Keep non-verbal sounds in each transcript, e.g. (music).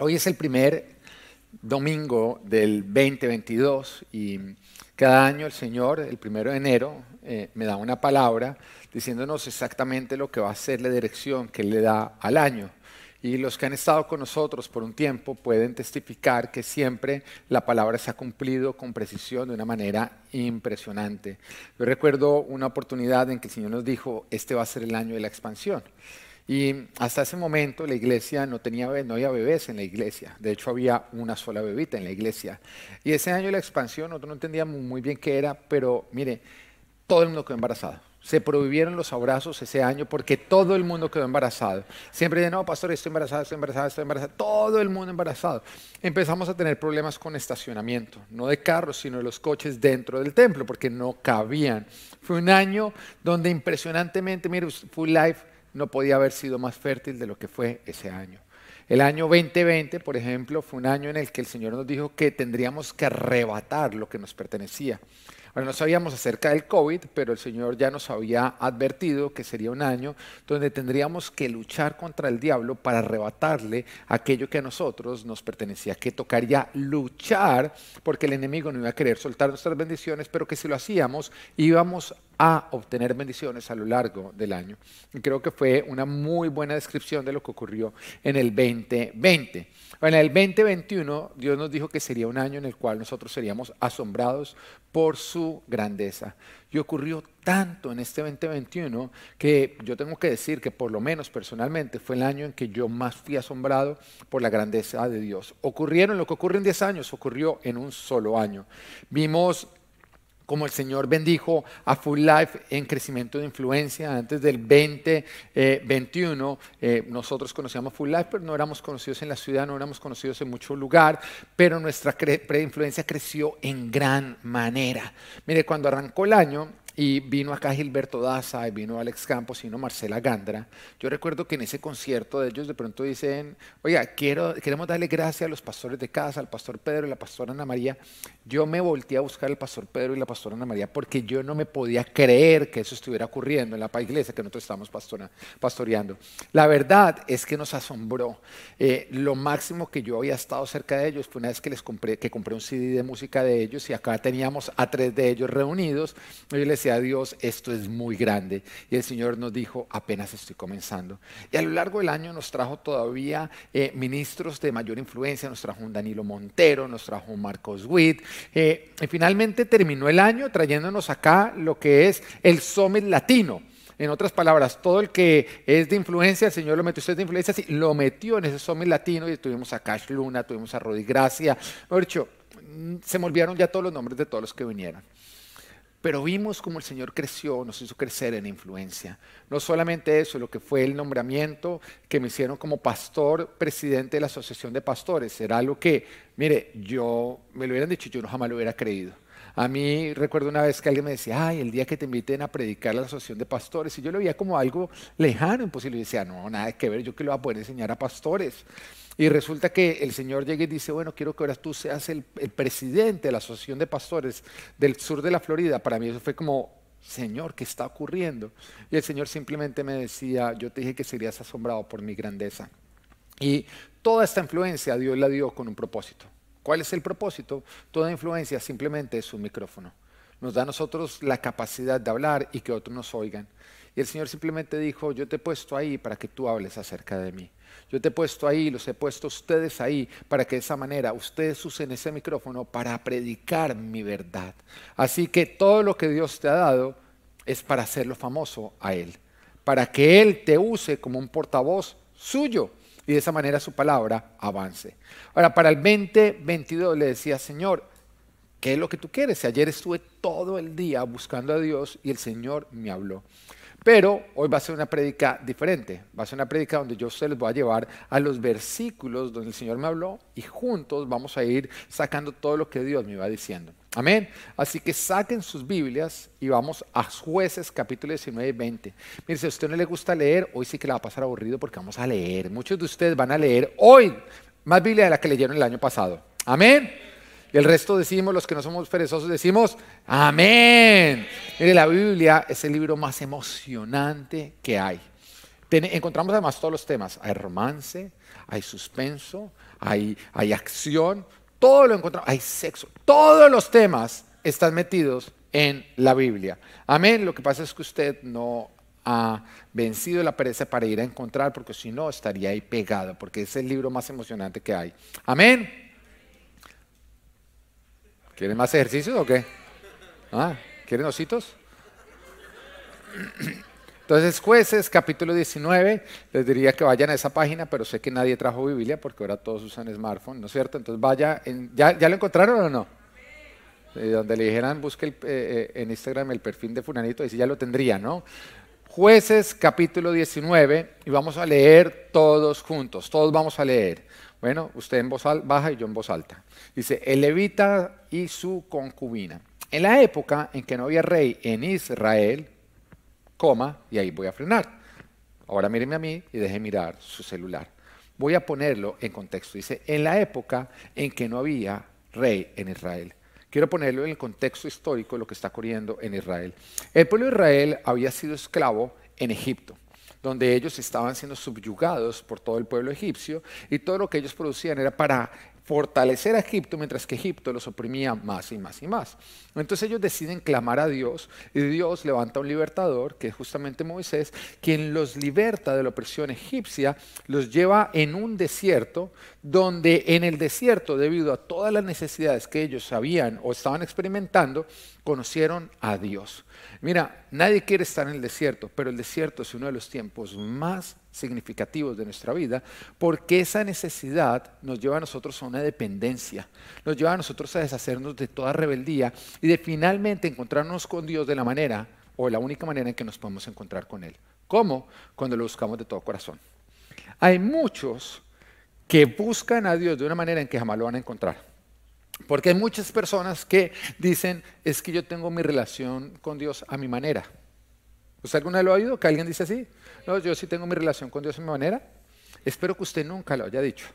Hoy es el primer domingo del 2022 y cada año el Señor, el primero de enero, eh, me da una palabra diciéndonos exactamente lo que va a ser la dirección que Él le da al año. Y los que han estado con nosotros por un tiempo pueden testificar que siempre la palabra se ha cumplido con precisión de una manera impresionante. Yo recuerdo una oportunidad en que el Señor nos dijo, este va a ser el año de la expansión. Y hasta ese momento la iglesia no tenía no había bebés en la iglesia. De hecho, había una sola bebita en la iglesia. Y ese año la expansión, nosotros no entendíamos muy bien qué era, pero mire, todo el mundo quedó embarazado. Se prohibieron los abrazos ese año porque todo el mundo quedó embarazado. Siempre de no, pastor, estoy embarazada, estoy embarazada, estoy embarazada. Todo el mundo embarazado. Empezamos a tener problemas con estacionamiento, no de carros, sino de los coches dentro del templo, porque no cabían. Fue un año donde impresionantemente, mire, Full Life no podía haber sido más fértil de lo que fue ese año. El año 2020, por ejemplo, fue un año en el que el Señor nos dijo que tendríamos que arrebatar lo que nos pertenecía. Bueno, no sabíamos acerca del COVID, pero el Señor ya nos había advertido que sería un año donde tendríamos que luchar contra el diablo para arrebatarle aquello que a nosotros nos pertenecía, que tocaría luchar porque el enemigo no iba a querer soltar nuestras bendiciones, pero que si lo hacíamos íbamos a obtener bendiciones a lo largo del año. Y creo que fue una muy buena descripción de lo que ocurrió en el 2020. En el 2021 Dios nos dijo que sería un año en el cual nosotros seríamos asombrados por su grandeza. Y ocurrió tanto en este 2021 que yo tengo que decir que por lo menos personalmente fue el año en que yo más fui asombrado por la grandeza de Dios. Ocurrieron lo que ocurre en 10 años, ocurrió en un solo año. Vimos como el Señor bendijo a Full Life en crecimiento de influencia. Antes del 2021 eh, eh, nosotros conocíamos Full Life, pero no éramos conocidos en la ciudad, no éramos conocidos en mucho lugar, pero nuestra pre-influencia creció en gran manera. Mire, cuando arrancó el año, y vino acá Gilberto Daza, y vino Alex Campos, y vino Marcela Gandra. Yo recuerdo que en ese concierto de ellos de pronto dicen, oiga, quiero, queremos darle gracias a los pastores de casa, al pastor Pedro y la pastora Ana María. Yo me volteé a buscar al pastor Pedro y la pastora Ana María porque yo no me podía creer que eso estuviera ocurriendo en la iglesia que nosotros estamos pastoreando. La verdad es que nos asombró. Eh, lo máximo que yo había estado cerca de ellos fue una vez que les compré, que compré un CD de música de ellos y acá teníamos a tres de ellos reunidos. Yo les a Dios, esto es muy grande. Y el Señor nos dijo, apenas estoy comenzando. Y a lo largo del año nos trajo todavía eh, ministros de mayor influencia, nos trajo un Danilo Montero, nos trajo un Marcos Witt. Eh, y finalmente terminó el año trayéndonos acá lo que es el Summit Latino. En otras palabras, todo el que es de influencia, el Señor lo metió usted de influencia, sí, lo metió en ese Summit Latino y tuvimos a Cash Luna, tuvimos a Rodi Gracia. Mejor dicho, mm, se me olvidaron ya todos los nombres de todos los que vinieron. Pero vimos cómo el Señor creció, nos hizo crecer en influencia. No solamente eso, lo que fue el nombramiento que me hicieron como pastor, presidente de la Asociación de Pastores, era algo que, mire, yo me lo hubieran dicho, yo no jamás lo hubiera creído. A mí recuerdo una vez que alguien me decía, ay, el día que te inviten a predicar a la asociación de pastores, y yo lo veía como algo lejano, imposible, y decía, no, nada que ver, yo que lo voy a poder enseñar a pastores. Y resulta que el Señor llega y dice, bueno, quiero que ahora tú seas el, presidente de la Asociación de Pastores del sur de la Florida. Para mí eso fue como, Señor, ¿qué está ocurriendo? Y el Señor simplemente me decía, yo te dije que serías asombrado por mi grandeza. Y toda esta influencia Dios la dio con un propósito. ¿Cuál es el propósito? Toda influencia simplemente es un micrófono. Nos da a nosotros la capacidad de hablar y que otros nos oigan. Y el Señor simplemente dijo, yo te he puesto ahí para que tú hables acerca de mí. Yo te he puesto ahí, los he puesto ustedes ahí, para que de esa manera ustedes usen ese micrófono para predicar mi verdad. Así que todo lo que Dios te ha dado es para hacerlo famoso a Él, para que Él te use como un portavoz suyo y de esa manera su palabra avance. Ahora, para el 2022 le decía, Señor, ¿qué es lo que tú quieres? Ayer estuve todo el día buscando a Dios y el Señor me habló. Pero hoy va a ser una prédica diferente. Va a ser una prédica donde yo se les voy a llevar a los versículos donde el Señor me habló y juntos vamos a ir sacando todo lo que Dios me iba diciendo. Amén. Así que saquen sus Biblias y vamos a jueces capítulo 19 y 20. Mire, si a usted no le gusta leer, hoy sí que le va a pasar aburrido porque vamos a leer. Muchos de ustedes van a leer hoy más Biblia de la que leyeron el año pasado. Amén. El resto decimos, los que no somos perezosos, decimos, amén. Mire, la Biblia es el libro más emocionante que hay. encontramos además todos los temas. Hay romance, hay suspenso, hay, hay acción, todo lo encontramos, hay sexo, todos los temas están metidos en la Biblia. Amén. Lo que pasa es que usted no ha vencido la pereza para ir a encontrar, porque si no estaría ahí pegado, porque es el libro más emocionante que hay. Amén. ¿Quieren más ejercicios o qué? ¿Ah? ¿Quieren ositos? Entonces, jueces, capítulo 19, les diría que vayan a esa página, pero sé que nadie trajo Biblia porque ahora todos usan smartphone, ¿no es cierto? Entonces vaya, ¿ya, ¿ya, lo encontraron o no? Eh, donde le dijeran, busque eh, eh, en Instagram el perfil de Funanito, y si ya lo tendría, ¿no? Jueces, capítulo 19, y vamos a leer todos juntos, todos vamos a leer. Bueno, usted en voz baja y yo en voz alta. Dice, el levita y su concubina. En la época en que no había rey en Israel, coma, y ahí voy a frenar. Ahora míreme a mí y deje mirar su celular. Voy a ponerlo en contexto. Dice, en la época en que no había rey en Israel. Quiero ponerlo en el contexto histórico de lo que está ocurriendo en Israel. El pueblo de Israel había sido esclavo en Egipto, donde ellos estaban siendo subyugados por todo el pueblo egipcio y todo lo que ellos producían era para fortalecer a Egipto mientras que Egipto los oprimía más y más y más. Entonces ellos deciden clamar a Dios y Dios levanta un libertador, que es justamente Moisés, quien los liberta de la opresión egipcia, los lleva en un desierto, donde en el desierto, debido a todas las necesidades que ellos sabían o estaban experimentando, conocieron a Dios. Mira, nadie quiere estar en el desierto, pero el desierto es uno de los tiempos más significativos de nuestra vida, porque esa necesidad nos lleva a nosotros a una dependencia, nos lleva a nosotros a deshacernos de toda rebeldía y de finalmente encontrarnos con Dios de la manera o la única manera en que nos podemos encontrar con Él. ¿Cómo? Cuando lo buscamos de todo corazón. Hay muchos que buscan a Dios de una manera en que jamás lo van a encontrar. Porque hay muchas personas que dicen, es que yo tengo mi relación con Dios a mi manera. ¿Usted alguna vez lo ha oído? ¿Que alguien dice así? No, yo sí tengo mi relación con Dios a mi manera. Espero que usted nunca lo haya dicho.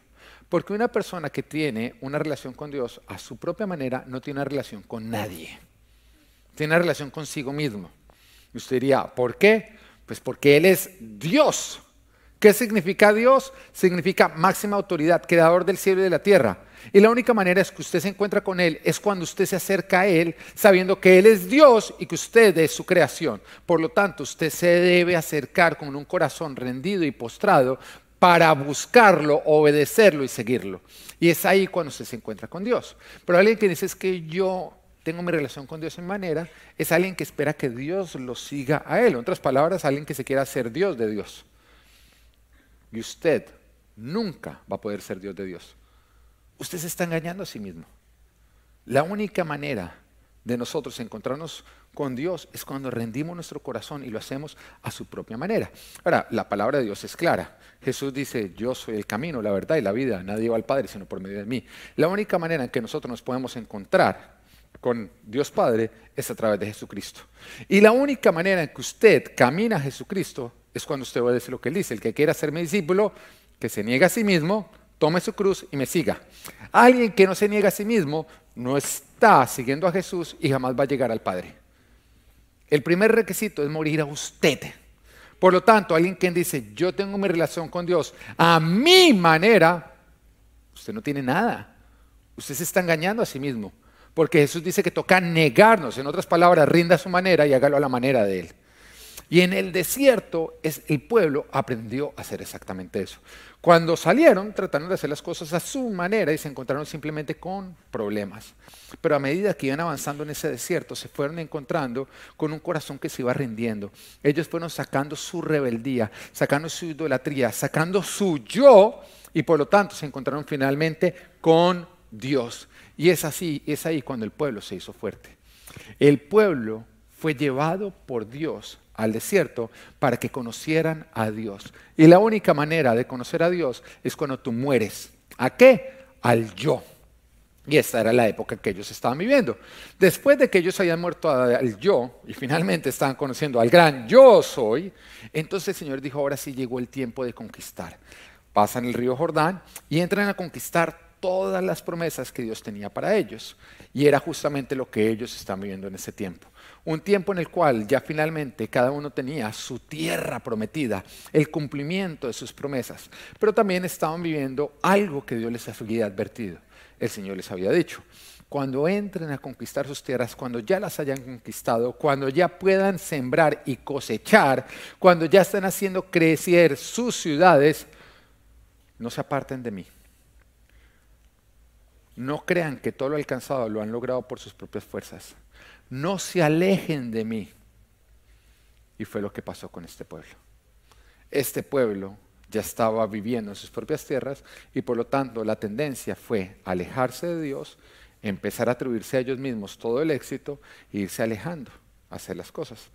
Porque una persona que tiene una relación con Dios a su propia manera no tiene una relación con nadie. Tiene una relación consigo mismo. Y usted diría, ¿por qué? Pues porque Él es Dios. ¿Qué significa Dios? Significa máxima autoridad, creador del cielo y de la tierra. Y la única manera es que usted se encuentra con Él es cuando usted se acerca a Él sabiendo que Él es Dios y que usted es su creación. Por lo tanto, usted se debe acercar con un corazón rendido y postrado para buscarlo, obedecerlo y seguirlo. Y es ahí cuando usted se encuentra con Dios. Pero alguien que dice es que yo tengo mi relación con Dios en manera, es alguien que espera que Dios lo siga a Él. En otras palabras, alguien que se quiera ser Dios de Dios. Y usted nunca va a poder ser Dios de Dios. Usted se está engañando a sí mismo. La única manera de nosotros encontrarnos con Dios es cuando rendimos nuestro corazón y lo hacemos a su propia manera. Ahora, la palabra de Dios es clara. Jesús dice, yo soy el camino, la verdad y la vida. Nadie va al Padre sino por medio de mí. La única manera en que nosotros nos podemos encontrar con Dios Padre es a través de Jesucristo. Y la única manera en que usted camina a Jesucristo es cuando usted obedece lo que él dice. El que quiera ser mi discípulo, que se niegue a sí mismo, tome su cruz y me siga. Alguien que no se niega a sí mismo no está siguiendo a Jesús y jamás va a llegar al Padre. El primer requisito es morir a usted. Por lo tanto, alguien que dice, yo tengo mi relación con Dios a mi manera, usted no tiene nada. Usted se está engañando a sí mismo. Porque Jesús dice que toca negarnos. En otras palabras, rinda a su manera y hágalo a la manera de Él. Y en el desierto es, el pueblo aprendió a hacer exactamente eso. Cuando salieron, trataron de hacer las cosas a su manera y se encontraron simplemente con problemas. Pero a medida que iban avanzando en ese desierto, se fueron encontrando con un corazón que se iba rindiendo. Ellos fueron sacando su rebeldía, sacando su idolatría, sacando su yo y por lo tanto se encontraron finalmente con Dios. Y es así, es ahí cuando el pueblo se hizo fuerte. El pueblo fue llevado por Dios al desierto para que conocieran a Dios. Y la única manera de conocer a Dios es cuando tú mueres. ¿A qué? Al yo. Y esta era la época que ellos estaban viviendo. Después de que ellos habían muerto al yo y finalmente estaban conociendo al gran yo soy, entonces el Señor dijo, ahora sí llegó el tiempo de conquistar. Pasan el río Jordán y entran a conquistar todas las promesas que Dios tenía para ellos. Y era justamente lo que ellos están viviendo en ese tiempo. Un tiempo en el cual ya finalmente cada uno tenía su tierra prometida, el cumplimiento de sus promesas, pero también estaban viviendo algo que Dios les había advertido. El Señor les había dicho, cuando entren a conquistar sus tierras, cuando ya las hayan conquistado, cuando ya puedan sembrar y cosechar, cuando ya estén haciendo crecer sus ciudades, no se aparten de mí. No crean que todo lo alcanzado lo han logrado por sus propias fuerzas. No se alejen de mí. Y fue lo que pasó con este pueblo. Este pueblo ya estaba viviendo en sus propias tierras y por lo tanto la tendencia fue alejarse de Dios, empezar a atribuirse a ellos mismos todo el éxito e irse alejando hacer las cosas.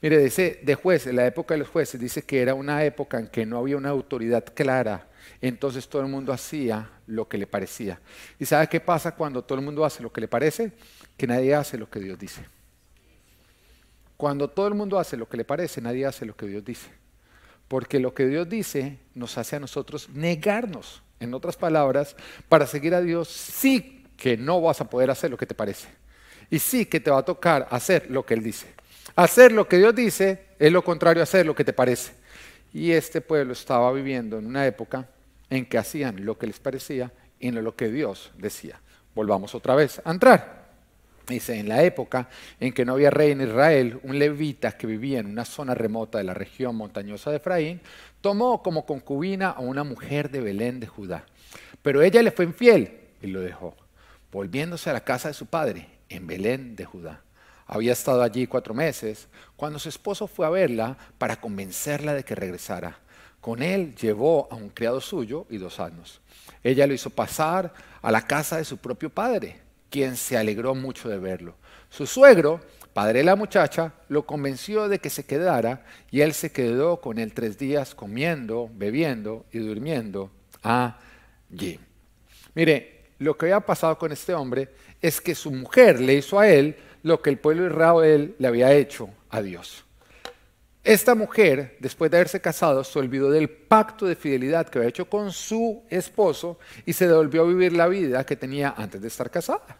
Mire, dice de jueces, la época de los jueces, dice que era una época en que no había una autoridad clara, entonces todo el mundo hacía lo que le parecía. ¿Y sabe qué pasa cuando todo el mundo hace lo que le parece? Que nadie hace lo que Dios dice. Cuando todo el mundo hace lo que le parece, nadie hace lo que Dios dice. Porque lo que Dios dice nos hace a nosotros negarnos. En otras palabras, para seguir a Dios sí que no vas a poder hacer lo que te parece. Y sí que te va a tocar hacer lo que Él dice. Hacer lo que Dios dice es lo contrario a hacer lo que te parece. Y este pueblo estaba viviendo en una época en que hacían lo que les parecía y no lo que Dios decía. Volvamos otra vez a entrar. Dice, en la época en que no había rey en Israel, un levita que vivía en una zona remota de la región montañosa de Efraín, tomó como concubina a una mujer de Belén de Judá. Pero ella le fue infiel y lo dejó, volviéndose a la casa de su padre, en Belén de Judá. Había estado allí cuatro meses cuando su esposo fue a verla para convencerla de que regresara. Con él llevó a un criado suyo y dos años. Ella lo hizo pasar a la casa de su propio padre, quien se alegró mucho de verlo. Su suegro, padre de la muchacha, lo convenció de que se quedara y él se quedó con él tres días comiendo, bebiendo y durmiendo allí. Mire, lo que había pasado con este hombre es que su mujer le hizo a él lo que el pueblo de Israel le había hecho a Dios. Esta mujer, después de haberse casado, se olvidó del pacto de fidelidad que había hecho con su esposo y se devolvió a vivir la vida que tenía antes de estar casada.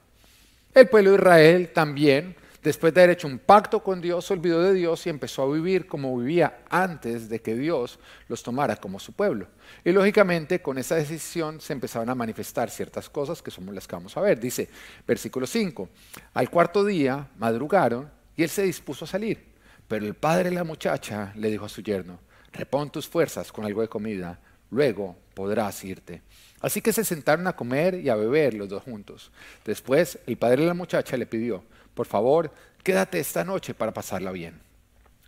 El pueblo de Israel también después de haber hecho un pacto con Dios, se olvidó de Dios y empezó a vivir como vivía antes de que Dios los tomara como su pueblo. Y lógicamente con esa decisión se empezaron a manifestar ciertas cosas que somos las que vamos a ver. Dice, versículo 5, al cuarto día madrugaron y él se dispuso a salir. Pero el padre de la muchacha le dijo a su yerno, repon tus fuerzas con algo de comida, luego podrás irte. Así que se sentaron a comer y a beber los dos juntos. Después el padre de la muchacha le pidió, por favor, quédate esta noche para pasarla bien.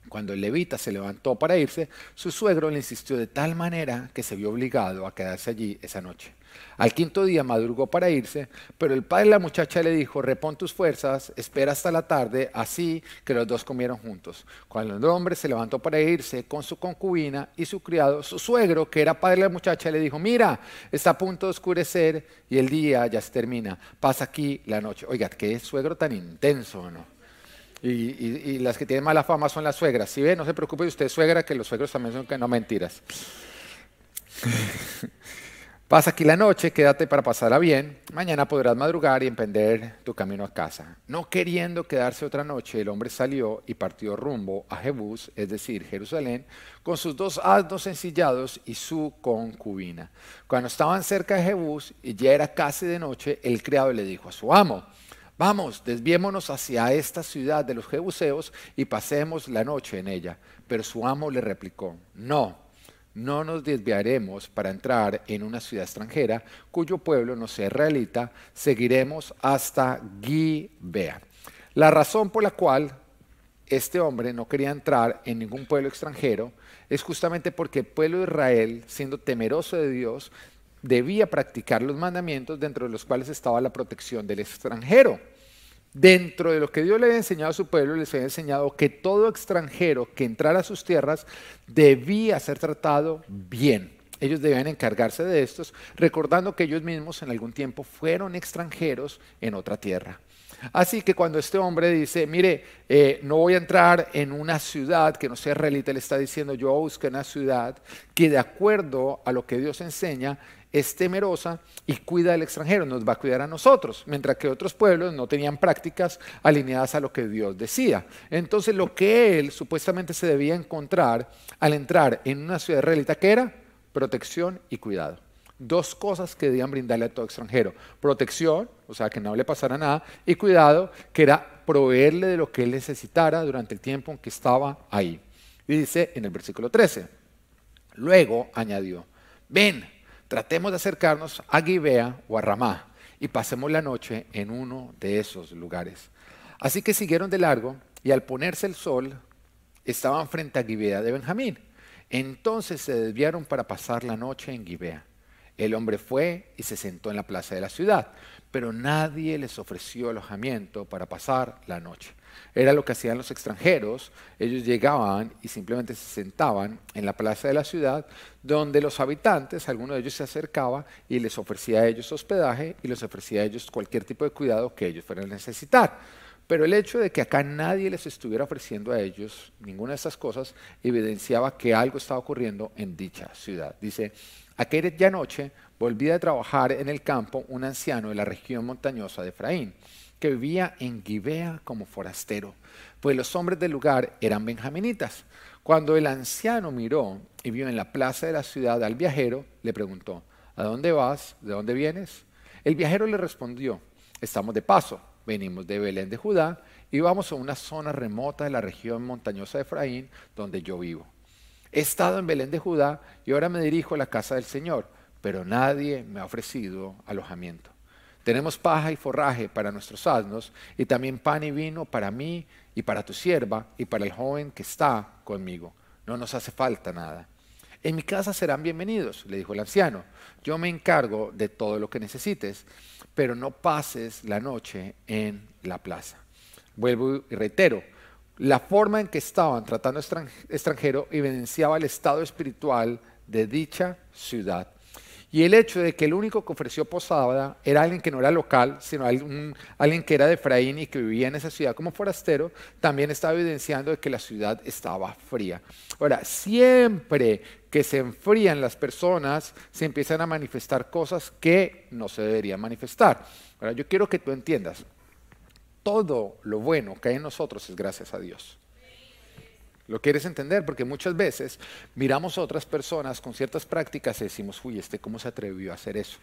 Cuando el levita se levantó para irse, su suegro le insistió de tal manera que se vio obligado a quedarse allí esa noche. Al quinto día madrugó para irse, pero el padre de la muchacha le dijo, repon tus fuerzas, espera hasta la tarde, así que los dos comieron juntos. Cuando el hombre se levantó para irse con su concubina y su criado, su suegro, que era padre de la muchacha, le dijo, mira, está a punto de oscurecer y el día ya se termina, pasa aquí la noche. Oiga, qué suegro tan intenso, ¿no? Y, las que tienen mala fama son las suegras. Si ve, no se preocupe usted, suegra, que los suegros también son que no mentiras. (laughs) Pasa aquí la noche, quédate para pasarla bien. Mañana podrás madrugar y emprender tu camino a casa. No queriendo quedarse otra noche, el hombre salió y partió rumbo a Jebús, es decir, Jerusalén, con sus dos asnos ensillados y su concubina. Cuando estaban cerca de Jebús y ya era casi de noche, el criado le dijo a su amo, Vamos, desviémonos hacia esta ciudad de los jebuseos y pasemos la noche en ella. Pero su amo le replicó, no no nos desviaremos para entrar en una ciudad extranjera cuyo pueblo no sea israelita, seguiremos hasta Gibea. La razón por la cual este hombre no quería entrar en ningún pueblo extranjero es justamente porque el pueblo de Israel, siendo temeroso de Dios, debía practicar los mandamientos dentro de los cuales estaba la protección del extranjero. Dentro de lo que Dios le había enseñado a su pueblo, les había enseñado que todo extranjero que entrara a sus tierras debía ser tratado bien. Ellos debían encargarse de estos, recordando que ellos mismos en algún tiempo fueron extranjeros en otra tierra. Así que cuando este hombre dice, mire, eh, no voy a entrar en una ciudad que no sea israelita, le está diciendo, yo busco una ciudad que de acuerdo a lo que Dios enseña es temerosa y cuida al extranjero, nos va a cuidar a nosotros, mientras que otros pueblos no tenían prácticas alineadas a lo que Dios decía. Entonces lo que él supuestamente se debía encontrar al entrar en una ciudad israelita, era protección y cuidado. Dos cosas que debían brindarle a todo extranjero. Protección, o sea, que no le pasara nada, y cuidado, que era proveerle de lo que él necesitara durante el tiempo en que estaba ahí. Y dice en el versículo 13, luego añadió, ven, tratemos de acercarnos a Gibea o a Ramá y pasemos la noche en uno de esos lugares. Así que siguieron de largo y al ponerse el sol estaban frente a Gibea de Benjamín. Entonces se desviaron para pasar la noche en Gibea. El hombre fue y se sentó en la plaza de la ciudad, pero nadie les ofreció alojamiento para pasar la noche. Era lo que hacían los extranjeros. Ellos llegaban y simplemente se sentaban en la plaza de la ciudad, donde los habitantes, alguno de ellos se acercaba y les ofrecía a ellos hospedaje y les ofrecía a ellos cualquier tipo de cuidado que ellos fueran a necesitar. Pero el hecho de que acá nadie les estuviera ofreciendo a ellos ninguna de estas cosas evidenciaba que algo estaba ocurriendo en dicha ciudad. Dice, aquella noche volvía a trabajar en el campo un anciano de la región montañosa de Efraín que vivía en Gibea como forastero, pues los hombres del lugar eran benjaminitas. Cuando el anciano miró y vio en la plaza de la ciudad al viajero, le preguntó, ¿a dónde vas? ¿De dónde vienes? El viajero le respondió, estamos de paso, venimos de Belén de Judá y vamos a una zona remota de la región montañosa de Efraín, donde yo vivo. He estado en Belén de Judá y ahora me dirijo a la casa del Señor, pero nadie me ha ofrecido alojamiento. Tenemos paja y forraje para nuestros asnos y también pan y vino para mí y para tu sierva y para el joven que está conmigo. No nos hace falta nada. En mi casa serán bienvenidos, le dijo el anciano. Yo me encargo de todo lo que necesites, pero no pases la noche en la plaza. Vuelvo y reitero, la forma en que estaban tratando extranjero evidenciaba el estado espiritual de dicha ciudad. Y el hecho de que el único que ofreció posada era alguien que no era local, sino alguien, que era de Efraín y que vivía en esa ciudad como forastero, también estaba evidenciando de que la ciudad estaba fría. Ahora, siempre que se enfrían las personas, se empiezan a manifestar cosas que no se deberían manifestar. Ahora, yo quiero que tú entiendas, todo lo bueno que hay en nosotros es gracias a Dios. ¿Lo quieres entender? Porque muchas veces miramos a otras personas con ciertas prácticas y decimos, uy, este cómo se atrevió a hacer eso.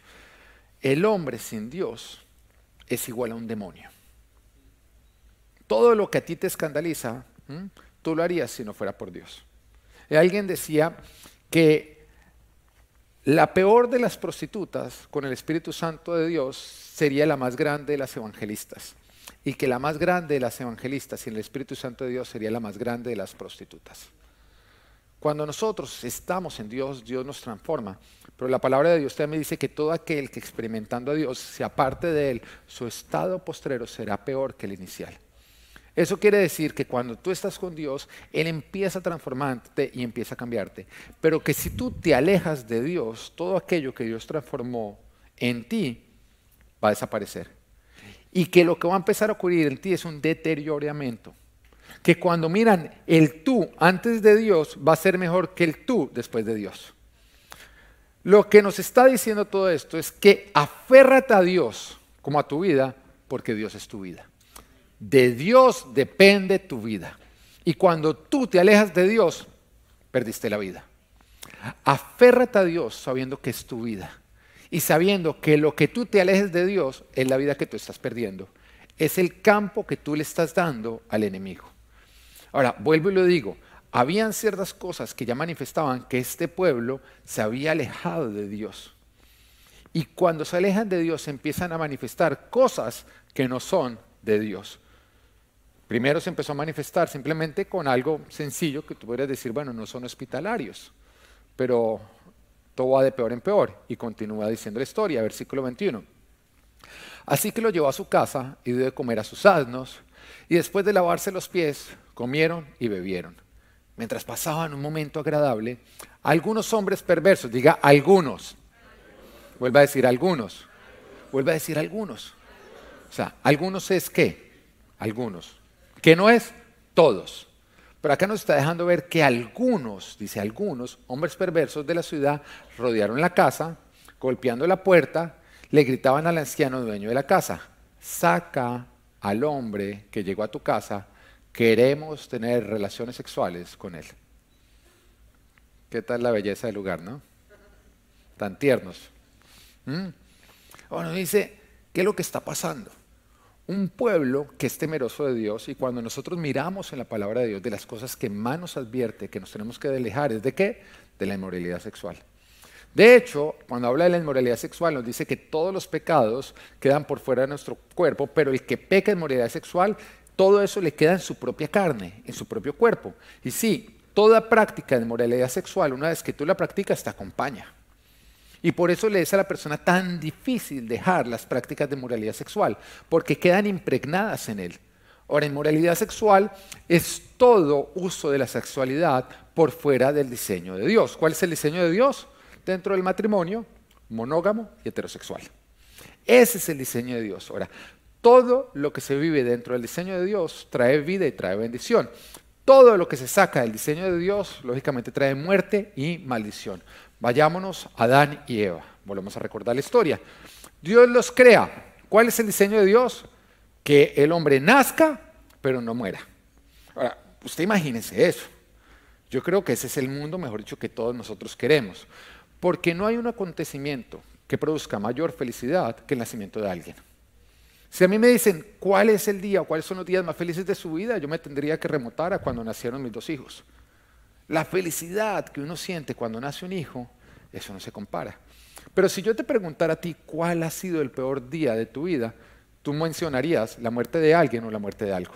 El hombre sin Dios es igual a un demonio. Todo lo que a ti te escandaliza, tú lo harías si no fuera por Dios. Y alguien decía que la peor de las prostitutas con el Espíritu Santo de Dios sería la más grande de las evangelistas y que la más grande de las evangelistas y el Espíritu Santo de Dios sería la más grande de las prostitutas. Cuando nosotros estamos en Dios, Dios nos transforma. Pero la palabra de Dios también dice que todo aquel que experimentando a Dios se aparte de Él, su estado postrero será peor que el inicial. Eso quiere decir que cuando tú estás con Dios, Él empieza a transformarte y empieza a cambiarte. Pero que si tú te alejas de Dios, todo aquello que Dios transformó en ti va a desaparecer y que lo que va a empezar a ocurrir en ti es un deterioramiento. Que cuando miran el tú antes de Dios va a ser mejor que el tú después de Dios. Lo que nos está diciendo todo esto es que aférrate a Dios como a tu vida porque Dios es tu vida. De Dios depende tu vida. Y cuando tú te alejas de Dios, perdiste la vida. Aférrate a Dios sabiendo que es tu vida y sabiendo que lo que tú te alejes de Dios es la vida que tú estás perdiendo. Es el campo que tú le estás dando al enemigo. Ahora, vuelvo y lo digo, habían ciertas cosas que ya manifestaban que este pueblo se había alejado de Dios. Y cuando se alejan de Dios empiezan a manifestar cosas que no son de Dios. Primero se empezó a manifestar simplemente con algo sencillo que tú podrías decir, bueno, no son hospitalarios, pero todo va de peor en peor. Y continúa diciendo la historia, versículo 21. Así que lo llevó a su casa y dio de comer a sus asnos, y después de lavarse los pies, comieron y bebieron. Mientras pasaban un momento agradable, algunos hombres perversos, diga algunos, vuelva a decir algunos, vuelva a decir algunos. O sea, algunos es qué? Algunos. ¿Qué no es? Todos. Pero acá nos está dejando ver que algunos, dice algunos, hombres perversos de la ciudad rodearon la casa, golpeando la puerta, le gritaban al anciano dueño de la casa, saca al hombre que llegó a tu casa, queremos tener relaciones sexuales con él. ¿Qué tal la belleza del lugar, no? Tan tiernos. ¿Mm? Bueno, dice, ¿qué es lo que está pasando? Un pueblo que es temeroso de Dios y cuando nosotros miramos en la palabra de Dios de las cosas que más nos advierte que nos tenemos que alejar, ¿es de qué? De la inmoralidad sexual. De hecho, cuando habla de la inmoralidad sexual, nos dice que todos los pecados quedan por fuera de nuestro cuerpo, pero el que peca en inmoralidad sexual, todo eso le queda en su propia carne, en su propio cuerpo. Y sí, toda práctica de inmoralidad sexual, una vez que tú la practicas, te acompaña. Y por eso le es a la persona tan difícil dejar las prácticas de moralidad sexual, porque quedan impregnadas en él. Ahora, inmoralidad sexual es todo uso de la sexualidad por fuera del diseño de Dios. ¿Cuál es el diseño de Dios? Dentro del matrimonio, monógamo y heterosexual. Ese es el diseño de Dios. Ahora, todo lo que se vive dentro del diseño de Dios trae vida y trae bendición. Todo lo que se saca del diseño de Dios, lógicamente, trae muerte y maldición. Vayámonos a Adán y Eva. Volvemos a recordar la historia. Dios los crea. ¿Cuál es el diseño de Dios? Que el hombre nazca, pero no muera. Ahora, usted imagínese eso. Yo creo que ese es el mundo, mejor dicho, que todos nosotros queremos. Porque no hay un acontecimiento que produzca mayor felicidad que el nacimiento de alguien. Si a mí me dicen cuál es el día o cuáles son los días más felices de su vida, yo me tendría que remontar a cuando nacieron mis dos hijos. La felicidad que uno siente cuando nace un hijo, eso no se compara. Pero si yo te preguntara a ti cuál ha sido el peor día de tu vida, tú mencionarías la muerte de alguien o la muerte de algo.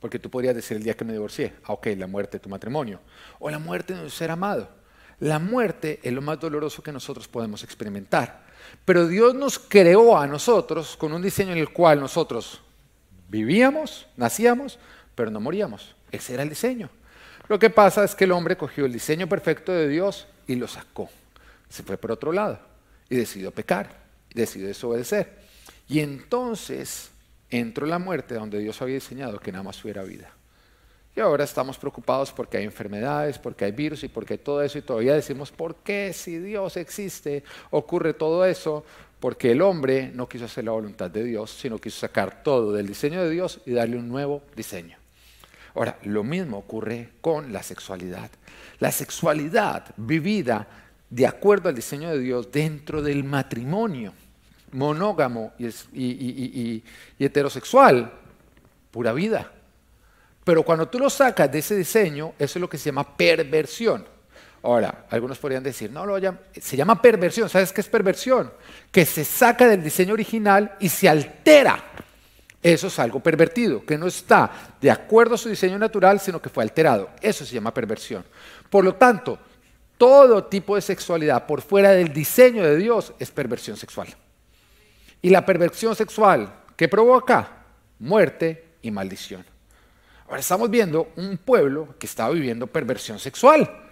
Porque tú podrías decir el día que me divorcié, ah, ok, la muerte de tu matrimonio, o la muerte de un ser amado. La muerte es lo más doloroso que nosotros podemos experimentar. Pero Dios nos creó a nosotros con un diseño en el cual nosotros vivíamos, nacíamos, pero no moríamos. Ese era el diseño. Lo que pasa es que el hombre cogió el diseño perfecto de Dios y lo sacó. Se fue por otro lado y decidió pecar, decidió desobedecer. Y entonces entró la muerte donde Dios había diseñado que nada más hubiera vida. Y ahora estamos preocupados porque hay enfermedades, porque hay virus y porque hay todo eso y todavía decimos, ¿por qué si Dios existe ocurre todo eso? Porque el hombre no quiso hacer la voluntad de Dios, sino quiso sacar todo del diseño de Dios y darle un nuevo diseño. Ahora, lo mismo ocurre con la sexualidad. La sexualidad vivida de acuerdo al diseño de Dios dentro del matrimonio, monógamo y, heterosexual, pura vida. Pero cuando tú lo sacas de ese diseño, eso es lo que se llama perversión. Ahora, algunos podrían decir, no, lo llaman, se llama perversión. ¿Sabes qué es perversión? Que se saca del diseño original y se altera eso es algo pervertido, que no está de acuerdo a su diseño natural, sino que fue alterado. Eso se llama perversión. Por lo tanto, todo tipo de sexualidad por fuera del diseño de Dios es perversión sexual. Y la perversión sexual, ¿qué provoca? Muerte y maldición. Ahora estamos viendo un pueblo que está viviendo perversión sexual.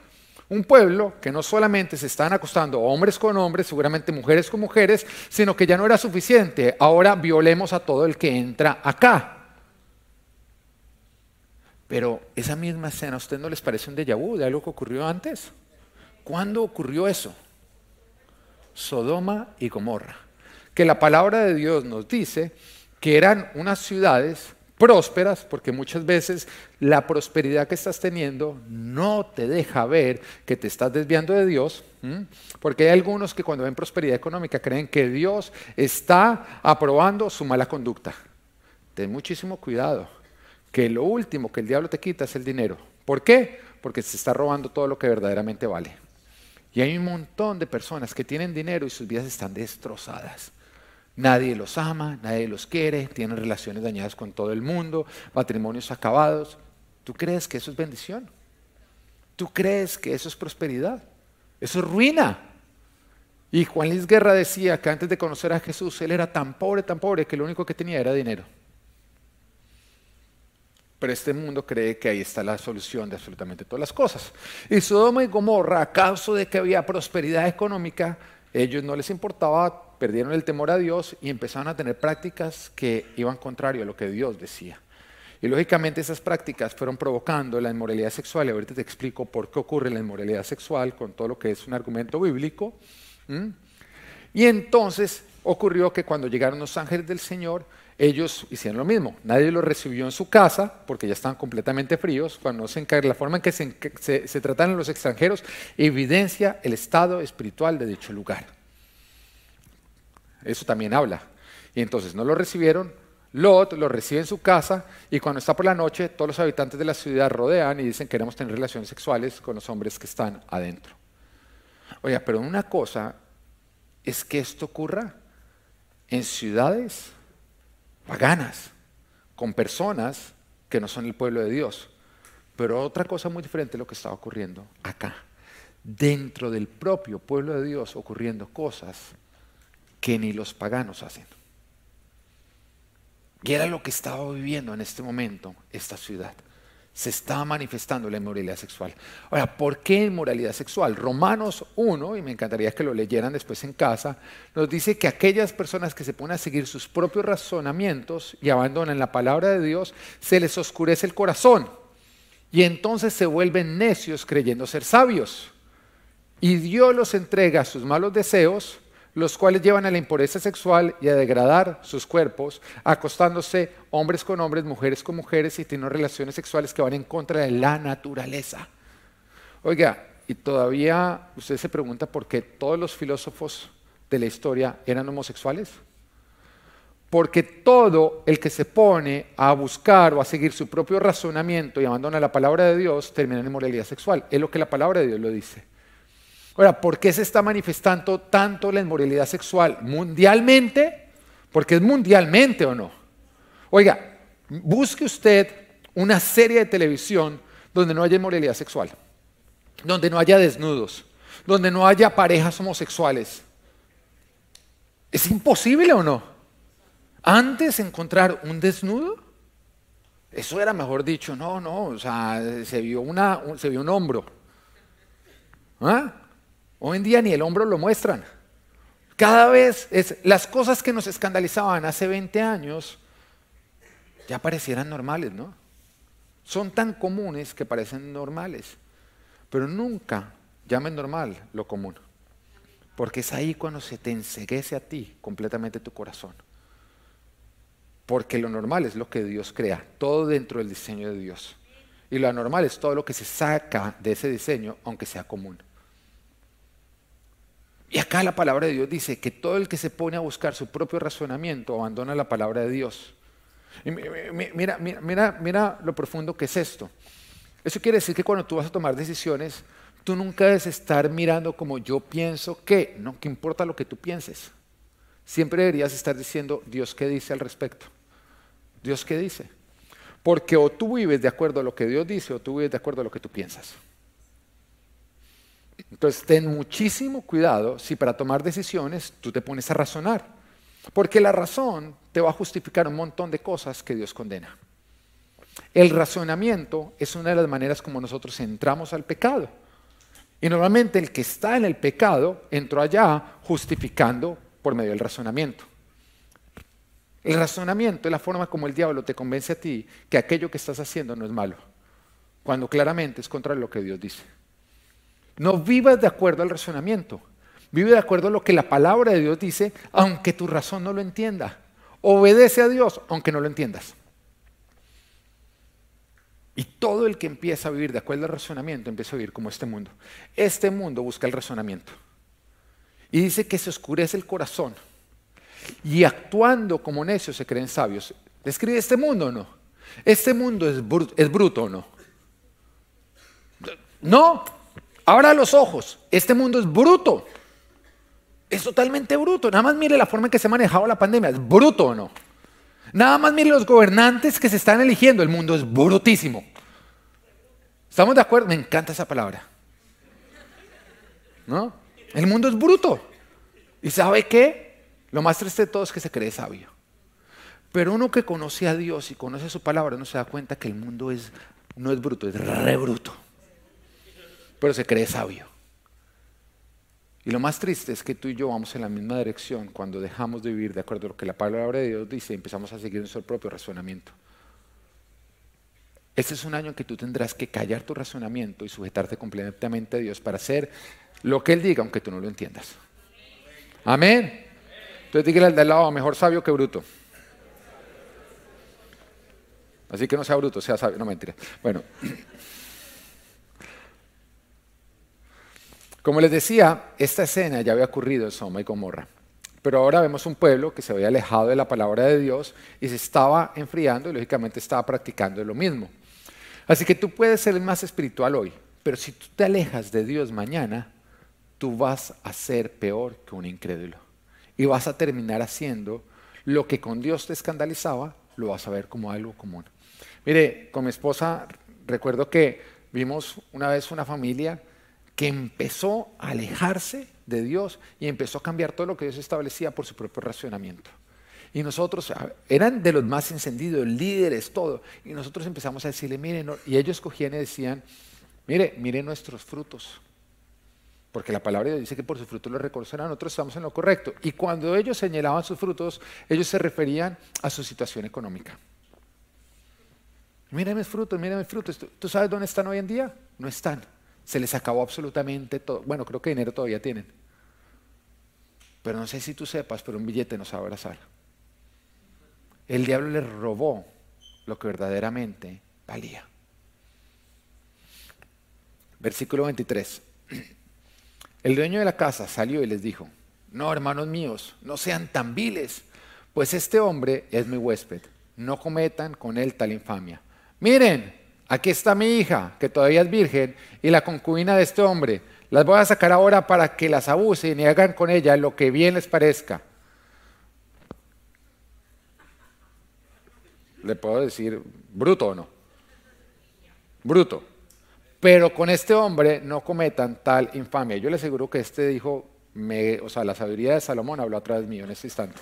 Un pueblo que no solamente se están acostando hombres con hombres, seguramente mujeres con mujeres, sino que ya no era suficiente. Ahora violemos a todo el que entra acá. Pero esa misma escena, ¿a usted no les parece un déjà vu de algo que ocurrió antes? ¿Cuándo ocurrió eso? Sodoma y Gomorra. Que la palabra de Dios nos dice que eran unas ciudades prósperas, porque muchas veces la prosperidad que estás teniendo no te deja ver que te estás desviando de Dios, porque hay algunos que cuando ven prosperidad económica creen que Dios está aprobando su mala conducta. Ten muchísimo cuidado, que lo último que el diablo te quita es el dinero. ¿Por qué? Porque se está robando todo lo que verdaderamente vale. Y hay un montón de personas que tienen dinero y sus vidas están destrozadas. Nadie los ama, nadie los quiere, tienen relaciones dañadas con todo el mundo, matrimonios acabados. ¿Tú crees que eso es bendición? ¿Tú crees que eso es prosperidad? Eso es ruina. Y Juan Luis Guerra decía que antes de conocer a Jesús, él era tan pobre, tan pobre, que lo único que tenía era dinero. Pero este mundo cree que ahí está la solución de absolutamente todas las cosas. Y Sodoma y Gomorra, a causa de que había prosperidad económica, ellos no les importaba perdieron el temor a Dios y empezaron a tener prácticas que iban contrario a lo que Dios decía. Y lógicamente esas prácticas fueron provocando la inmoralidad sexual. Y ahorita te explico por qué ocurre la inmoralidad sexual con todo lo que es un argumento bíblico. Y entonces ocurrió que cuando llegaron los ángeles del Señor, ellos hicieron lo mismo. Nadie los recibió en su casa porque ya estaban completamente fríos. Cuando se la forma en que se, se, tratan los extranjeros evidencia el estado espiritual de dicho lugar. Eso también habla. Y entonces no lo recibieron. Lot lo recibe en su casa y cuando está por la noche, todos los habitantes de la ciudad rodean y dicen queremos tener relaciones sexuales con los hombres que están adentro. Oiga, pero una cosa es que esto ocurra en ciudades paganas, con personas que no son el pueblo de Dios. Pero otra cosa muy diferente es lo que está ocurriendo acá, dentro del propio pueblo de Dios, ocurriendo cosas que ni los paganos hacen. Y era lo que estaba viviendo en este momento esta ciudad. Se estaba manifestando la inmoralidad sexual. Ahora, ¿por qué inmoralidad sexual? Romanos 1, y me encantaría que lo leyeran después en casa, nos dice que aquellas personas que se ponen a seguir sus propios razonamientos y abandonan la palabra de Dios, se les oscurece el corazón. Y entonces se vuelven necios creyendo ser sabios. Y Dios los entrega a sus malos deseos los cuales llevan a la impureza sexual y a degradar sus cuerpos, acostándose hombres con hombres, mujeres con mujeres y teniendo relaciones sexuales que van en contra de la naturaleza. Oiga, y todavía usted se pregunta por qué todos los filósofos de la historia eran homosexuales. Porque todo el que se pone a buscar o a seguir su propio razonamiento y abandona la palabra de Dios termina en inmoralidad sexual. Es lo que la palabra de Dios lo dice. Ahora, ¿por qué se está manifestando tanto la inmoralidad sexual mundialmente? Porque es mundialmente o no. Oiga, busque usted una serie de televisión donde no haya inmoralidad sexual, donde no haya desnudos, donde no haya parejas homosexuales. ¿Es imposible o no? Antes encontrar un desnudo, eso era mejor dicho, no, no, o sea, se vio, una, se vio un hombro. ¿Ah? Hoy en día ni el hombro lo muestran. Cada vez es, las cosas que nos escandalizaban hace 20 años ya parecieran normales, ¿no? Son tan comunes que parecen normales, pero nunca llamen normal lo común, porque es ahí cuando se te enseguece a ti completamente tu corazón. Porque lo normal es lo que Dios crea, todo dentro del diseño de Dios. Y lo anormal es todo lo que se saca de ese diseño, aunque sea común. Y acá la palabra de Dios dice que todo el que se pone a buscar su propio razonamiento abandona la palabra de Dios. mira, mira, mira, lo profundo que es esto. Eso quiere decir que cuando tú vas a tomar decisiones, tú nunca debes estar mirando como yo pienso que, no, que importa lo que tú pienses. Siempre deberías estar diciendo, Dios qué dice al respecto. Dios qué dice. Porque o tú vives de acuerdo a lo que Dios dice o tú vives de acuerdo a lo que tú piensas. Entonces, ten muchísimo cuidado si para tomar decisiones tú te pones a razonar, porque la razón te va a justificar un montón de cosas que Dios condena. El razonamiento es una de las maneras como nosotros entramos al pecado. Y normalmente el que está en el pecado entró allá justificando por medio del razonamiento. El razonamiento es la forma como el diablo te convence a ti que aquello que estás haciendo no es malo, cuando claramente es contra lo que Dios dice. No vivas de acuerdo al razonamiento. Vive de acuerdo a lo que la palabra de Dios dice, aunque tu razón no lo entienda. Obedece a Dios, aunque no lo entiendas. Y todo el que empieza a vivir de acuerdo al razonamiento empieza a vivir como este mundo. Este mundo busca el razonamiento. Y dice que se oscurece el corazón. Y actuando como necios se creen sabios. ¿Describe este mundo o no? ¿Este mundo es, es bruto o no? No, Abra los ojos. Este mundo es bruto. Es totalmente bruto. Nada más mire la forma en que se ha manejado la pandemia. ¿Es bruto o no? Nada más mire los gobernantes que se están eligiendo. El mundo es brutísimo. ¿Estamos de acuerdo? Me encanta esa palabra. ¿No? El mundo es bruto. ¿Y sabe qué? Lo más triste de todo es que se cree sabio. Pero uno que conoce a Dios y conoce su palabra no se da cuenta que el mundo es, no es bruto, es re bruto pero se cree sabio. Y lo más triste es que tú y yo vamos en la misma dirección cuando dejamos de vivir de acuerdo a lo que la palabra de Dios dice y empezamos a seguir nuestro propio razonamiento. Este es un año en que tú tendrás que callar tu razonamiento y sujetarte completamente a Dios para hacer lo que Él diga, aunque tú no lo entiendas. Amén. Entonces dígale al de al lado, mejor sabio que bruto. Así que no sea bruto, sea sabio. No mentira. Bueno. Como les decía, esta escena ya había ocurrido en Soma y Gomorra. Pero ahora vemos un pueblo que se había alejado de la palabra de Dios y se estaba enfriando y lógicamente estaba practicando lo mismo. Así que tú puedes ser más espiritual hoy, pero si tú te alejas de Dios mañana, tú vas a ser peor que un incrédulo. Y vas a terminar haciendo lo que con Dios te escandalizaba, lo vas a ver como algo común. Mire, con mi esposa recuerdo que vimos una vez una familia que empezó a alejarse de Dios y empezó a cambiar todo lo que Dios establecía por su propio racionamiento. Y nosotros, eran de los más encendidos, líderes, todo. Y nosotros empezamos a decirle, miren, y ellos cogían y decían, mire, miren nuestros frutos. Porque la palabra de Dios dice que por sus frutos los reconocerán, nosotros estamos en lo correcto. Y cuando ellos señalaban sus frutos, ellos se referían a su situación económica. Miren mis frutos, miren mis frutos. ¿Tú sabes dónde están hoy en día? No están. Se les acabó absolutamente todo. Bueno, creo que dinero todavía tienen. Pero no sé si tú sepas, pero un billete no sabe abrazar. El diablo les robó lo que verdaderamente valía. Versículo 23. (clears throat) El dueño de la casa salió y les dijo, no, hermanos míos, no sean tan viles, pues este hombre es mi huésped, no cometan con él tal infamia. Miren, aquí está mi hija, que todavía es virgen, y la concubina de este hombre. Las voy a sacar ahora para que las abusen y hagan con ella lo que bien les parezca. Le puedo decir, bruto o no. Bruto. Pero con este hombre no cometan tal infamia. Yo le aseguro que este dijo, me, o sea, la sabiduría de Salomón habló a través mío en este instante.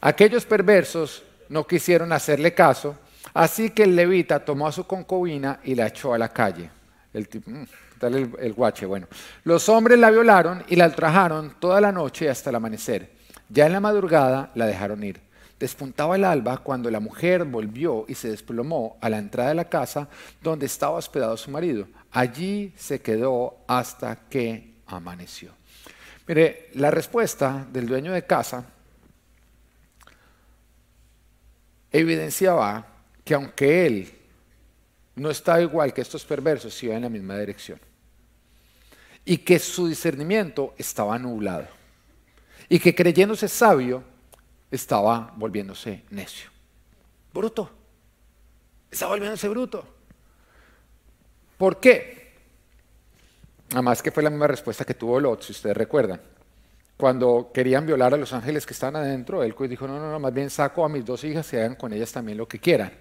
Aquellos perversos no quisieron hacerle caso Así que el levita tomó a su concubina y la echó a la calle. El, mm, el, guache, bueno. Los hombres la violaron y la ultrajaron toda la noche hasta el amanecer. Ya en la madrugada la dejaron ir. Despuntaba el alba cuando la mujer volvió y se desplomó a la entrada de la casa donde estaba hospedado su marido. Allí se quedó hasta que amaneció. Mire, la respuesta del dueño de casa evidenciaba que aunque él no estaba igual que estos perversos, iba en la misma dirección. Y que su discernimiento estaba nublado. Y que creyéndose sabio, estaba volviéndose necio. Bruto. Estaba volviéndose bruto. ¿Por qué? Además que fue la misma respuesta que tuvo Lot, si ustedes recuerdan. Cuando querían violar a los ángeles que estaban adentro, él dijo, no, no, no, más bien saco a mis dos hijas y hagan con ellas también lo que quieran.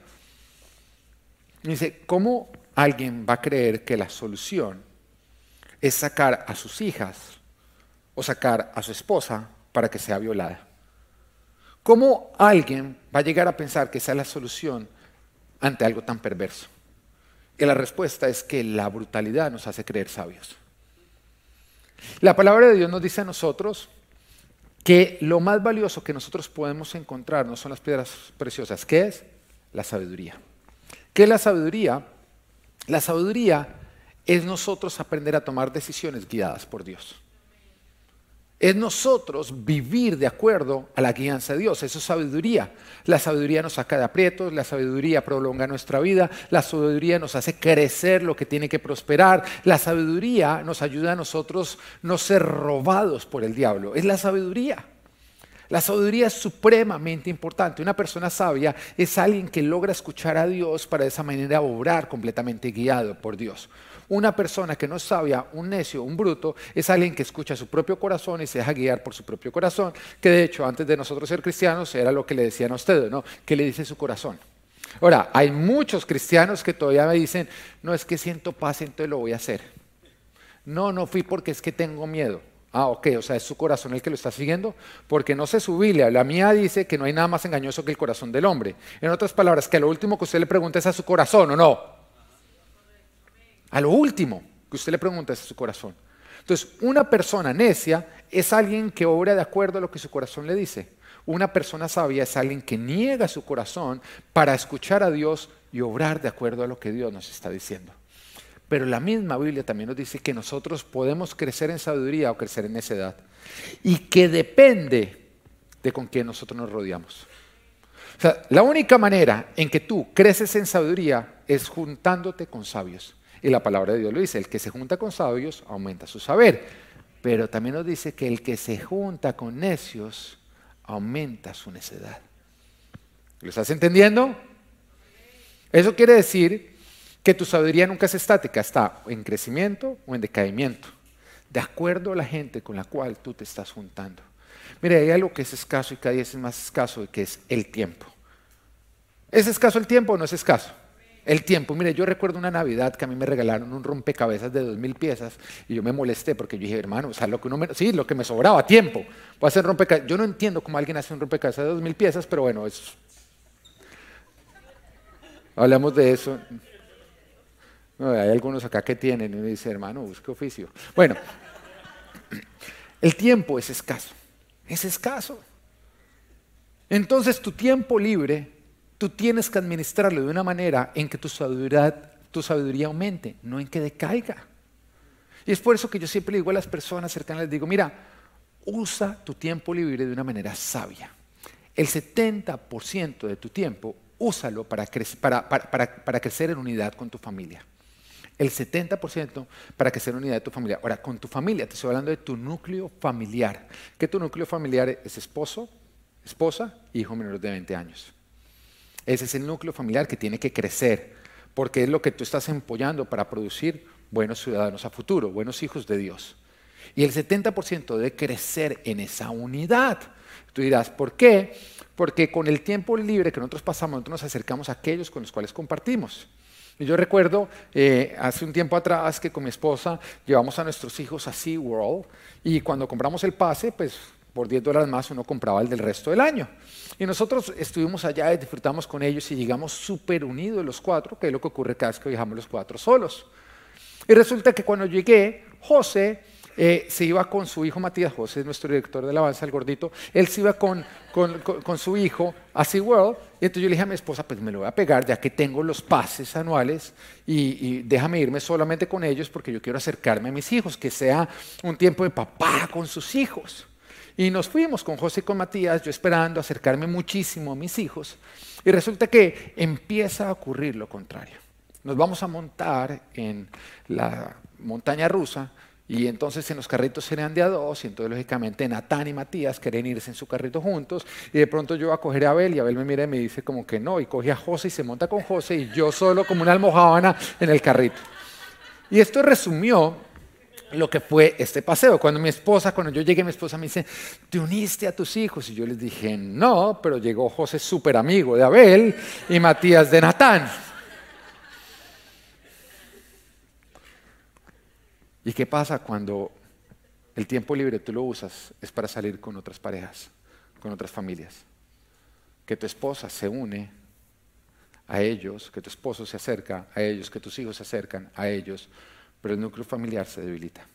Dice, ¿cómo alguien va a creer que la solución es sacar a sus hijas o sacar a su esposa para que sea violada? ¿Cómo alguien va a llegar a pensar que esa es la solución ante algo tan perverso? Y la respuesta es que la brutalidad nos hace creer sabios. La palabra de Dios nos dice a nosotros que lo más valioso que nosotros podemos encontrar no son las piedras preciosas, ¿qué es? La sabiduría. ¿Qué es la sabiduría? La sabiduría es nosotros aprender a tomar decisiones guiadas por Dios. Es nosotros vivir de acuerdo a la guianza de Dios. Eso es sabiduría. La sabiduría nos saca de aprietos, la sabiduría prolonga nuestra vida, la sabiduría nos hace crecer lo que tiene que prosperar, la sabiduría nos ayuda a nosotros no ser robados por el diablo. Es la sabiduría. La sabiduría es supremamente importante. Una persona sabia es alguien que logra escuchar a Dios para de esa manera obrar completamente guiado por Dios. Una persona que no es sabia, un necio, un bruto, es alguien que escucha su propio corazón y se deja guiar por su propio corazón, que de hecho antes de nosotros ser cristianos era lo que le decían a ustedes, ¿no? ¿Qué le dice su corazón? Ahora, hay muchos cristianos que todavía me dicen, no es que siento paz, entonces lo voy a hacer. No, no fui porque es que tengo miedo. Ah, ok, o sea, es su corazón el que lo está siguiendo, porque no sé su Biblia, la mía dice que no hay nada más engañoso que el corazón del hombre. En otras palabras, que lo último que usted le pregunta es a su corazón, ¿o no? A lo último que usted le pregunta es a su corazón. Entonces, una persona necia es alguien que obra de acuerdo a lo que su corazón le dice. Una persona sabia es alguien que niega su corazón para escuchar a Dios y obrar de acuerdo a lo que Dios nos está diciendo. Pero la misma Biblia también nos dice que nosotros podemos crecer en sabiduría o crecer en necedad. Y que depende de con quién nosotros nos rodeamos. O sea, la única manera en que tú creces en sabiduría es juntándote con sabios. Y la palabra de Dios lo dice, el que se junta con sabios aumenta su saber. Pero también nos dice que el que se junta con necios aumenta su necedad. ¿Lo estás entendiendo? Eso quiere decir que tu sabiduría nunca es estática, está en crecimiento o en decaimiento, de acuerdo a la gente con la cual tú te estás juntando. Mire, hay algo que es escaso y cada día es más escaso, que es el tiempo. ¿Es escaso el tiempo o no es escaso? El tiempo. Mire, yo recuerdo una Navidad que a mí me regalaron un rompecabezas de dos mil piezas y yo me molesté porque yo dije, hermano, o sea, lo que uno me, sí, lo que me sobraba, tiempo. Voy a hacer rompecabezas. Yo no entiendo cómo alguien hace un rompecabezas de dos mil piezas, pero bueno, es... Hablamos de eso. Hay algunos acá que tienen y me dice, hermano, busque oficio. Bueno, (clears throat) el tiempo es escaso es escaso. Entonces tu tiempo libre, tú tienes que administrarlo de una manera en que tu sabiduría, tu sabiduría aumente, no en que decaiga. Y es por eso que yo siempre digo a las personas cercanas, les digo, mira, usa tu tiempo libre de una manera sabia. El 70% de tu tiempo, úsalo para, para crecer en unidad con tu familia el 70% para que sea una unidad de tu familia. Ahora, con tu familia, te estoy hablando de tu núcleo familiar. ¿Qué tu núcleo familiar es esposo, esposa, hijo menor de 20 años. Ese es el núcleo familiar que tiene que crecer, porque es lo que tú estás empollando para producir buenos ciudadanos a futuro, buenos hijos de Dios. Y el 70% debe crecer en esa unidad. Tú dirás, ¿por qué? Porque con el tiempo libre que nosotros pasamos, nosotros nos acercamos a aquellos con los cuales compartimos. Yo recuerdo eh, hace un tiempo atrás que con mi esposa llevamos a nuestros hijos a SeaWorld y cuando compramos el pase, pues por 10 dólares más uno compraba el del resto del año. Y nosotros estuvimos allá y disfrutamos con ellos y llegamos súper unidos los cuatro, que es lo que ocurre cada vez que viajamos los cuatro solos. Y resulta que cuando llegué, José eh, se iba con su hijo Matías José, nuestro director de alabanza, el gordito, él se iba con, con, su hijo a SeaWorld, y entonces yo le dije a mi esposa, pues me lo voy a pegar ya que tengo los pases anuales y, y déjame irme solamente con ellos porque yo quiero acercarme a mis hijos, que sea un tiempo de papá con sus hijos. Y nos fuimos con José y con Matías, yo esperando acercarme muchísimo a mis hijos, y resulta que empieza a ocurrir lo contrario. Nos vamos a montar en la montaña rusa y entonces en los carritos serían de a dos, y entonces lógicamente Natán y Matías quieren irse en su carrito juntos, y de pronto yo voy a coger a Abel, y Abel me mira y me dice como que no, y coge a José y se monta con José, y yo solo como una almohábana en el carrito. Y esto resumió lo que fue este paseo. Cuando mi esposa, cuando yo llegué, mi esposa me dice, ¿te uniste a tus hijos? Y yo les dije, no, pero llegó José súper amigo de Abel y Matías de Natán. ¿Y qué pasa cuando el tiempo libre tú lo usas es para salir con otras parejas, con otras familias? Que tu esposa se une a ellos, que tu esposo se acerca a ellos, que tus hijos se acercan a ellos, pero el núcleo familiar se debilita.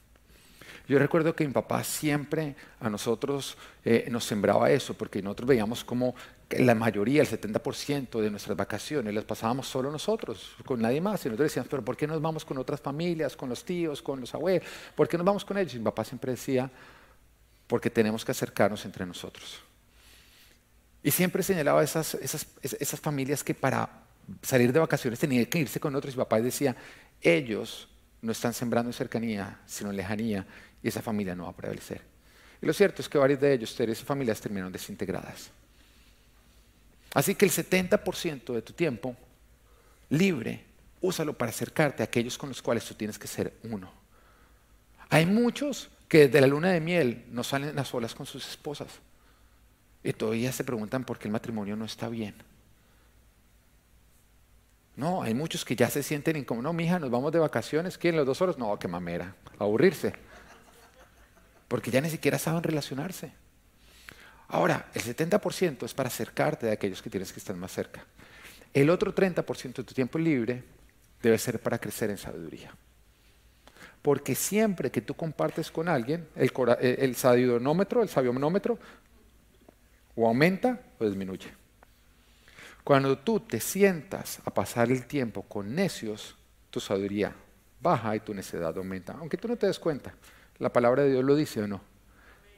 Yo recuerdo que mi papá siempre a nosotros eh, nos sembraba eso, porque nosotros veíamos como la mayoría, el 70% de nuestras vacaciones las pasábamos solo nosotros, con nadie más. Y nosotros decíamos, pero ¿por qué nos vamos con otras familias, con los tíos, con los abuelos? ¿Por qué nos vamos con ellos? Y mi papá siempre decía, porque tenemos que acercarnos entre nosotros. Y siempre señalaba esas, esas, familias que para salir de vacaciones tenían que irse con otros. Y mi papá decía, ellos no están sembrando en cercanía, sino en lejanía, y esa familia no va a prevalecer. Y lo cierto es que varios de ellos, tres familias, terminaron desintegradas. Así que el 70% de tu tiempo libre, úsalo para acercarte a aquellos con los cuales tú tienes que ser uno. Hay muchos que desde la luna de miel no salen a solas con sus esposas y todavía se preguntan por qué el matrimonio no está bien. No, hay muchos que ya se sienten incómodos. No, mija, nos vamos de vacaciones. ¿Quién? ¿Los dos solos? No, qué mamera. Aburrirse porque ya ni siquiera saben relacionarse. Ahora, el 70% es para acercarte de aquellos que tienes que estar más cerca. El otro 30% de tu tiempo libre debe ser para crecer en sabiduría. Porque siempre que tú compartes con alguien, el, eh, el sabionómetro, el o aumenta o disminuye. Cuando tú te sientas a pasar el tiempo con necios, tu sabiduría baja y tu necedad aumenta. Aunque tú no te des cuenta, la palabra de Dios lo dice o no.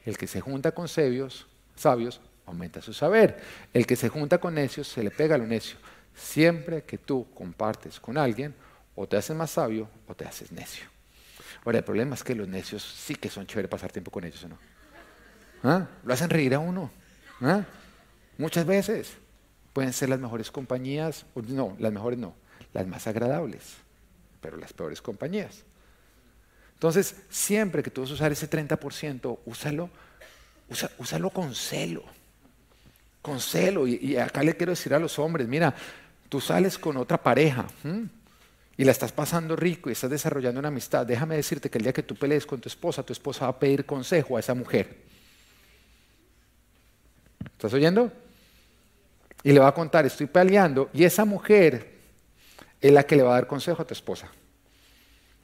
El que se junta con sabios, sabios aumenta su saber. El que se junta con necios se le pega a lo necio. Siempre que tú compartes con alguien, o te haces más sabio o te haces necio. Ahora, el problema es que los necios sí que son chévere pasar tiempo con ellos, ¿o no? ¿Ah? Lo hacen reír a uno. ¿Ah? Muchas veces pueden ser las mejores compañías, no, las mejores no, las más agradables, pero las peores compañías. Entonces, siempre que tú vas a usar ese 30%, úsalo, úsalo con celo. Con celo. Y, acá le quiero decir a los hombres, mira, tú sales con otra pareja y la estás pasando rico y estás desarrollando una amistad. Déjame decirte que el día que tú pelees con tu esposa, tu esposa va a pedir consejo a esa mujer. ¿Estás oyendo? Y le va a contar, estoy peleando, y esa mujer es la que le va a dar consejo a tu esposa.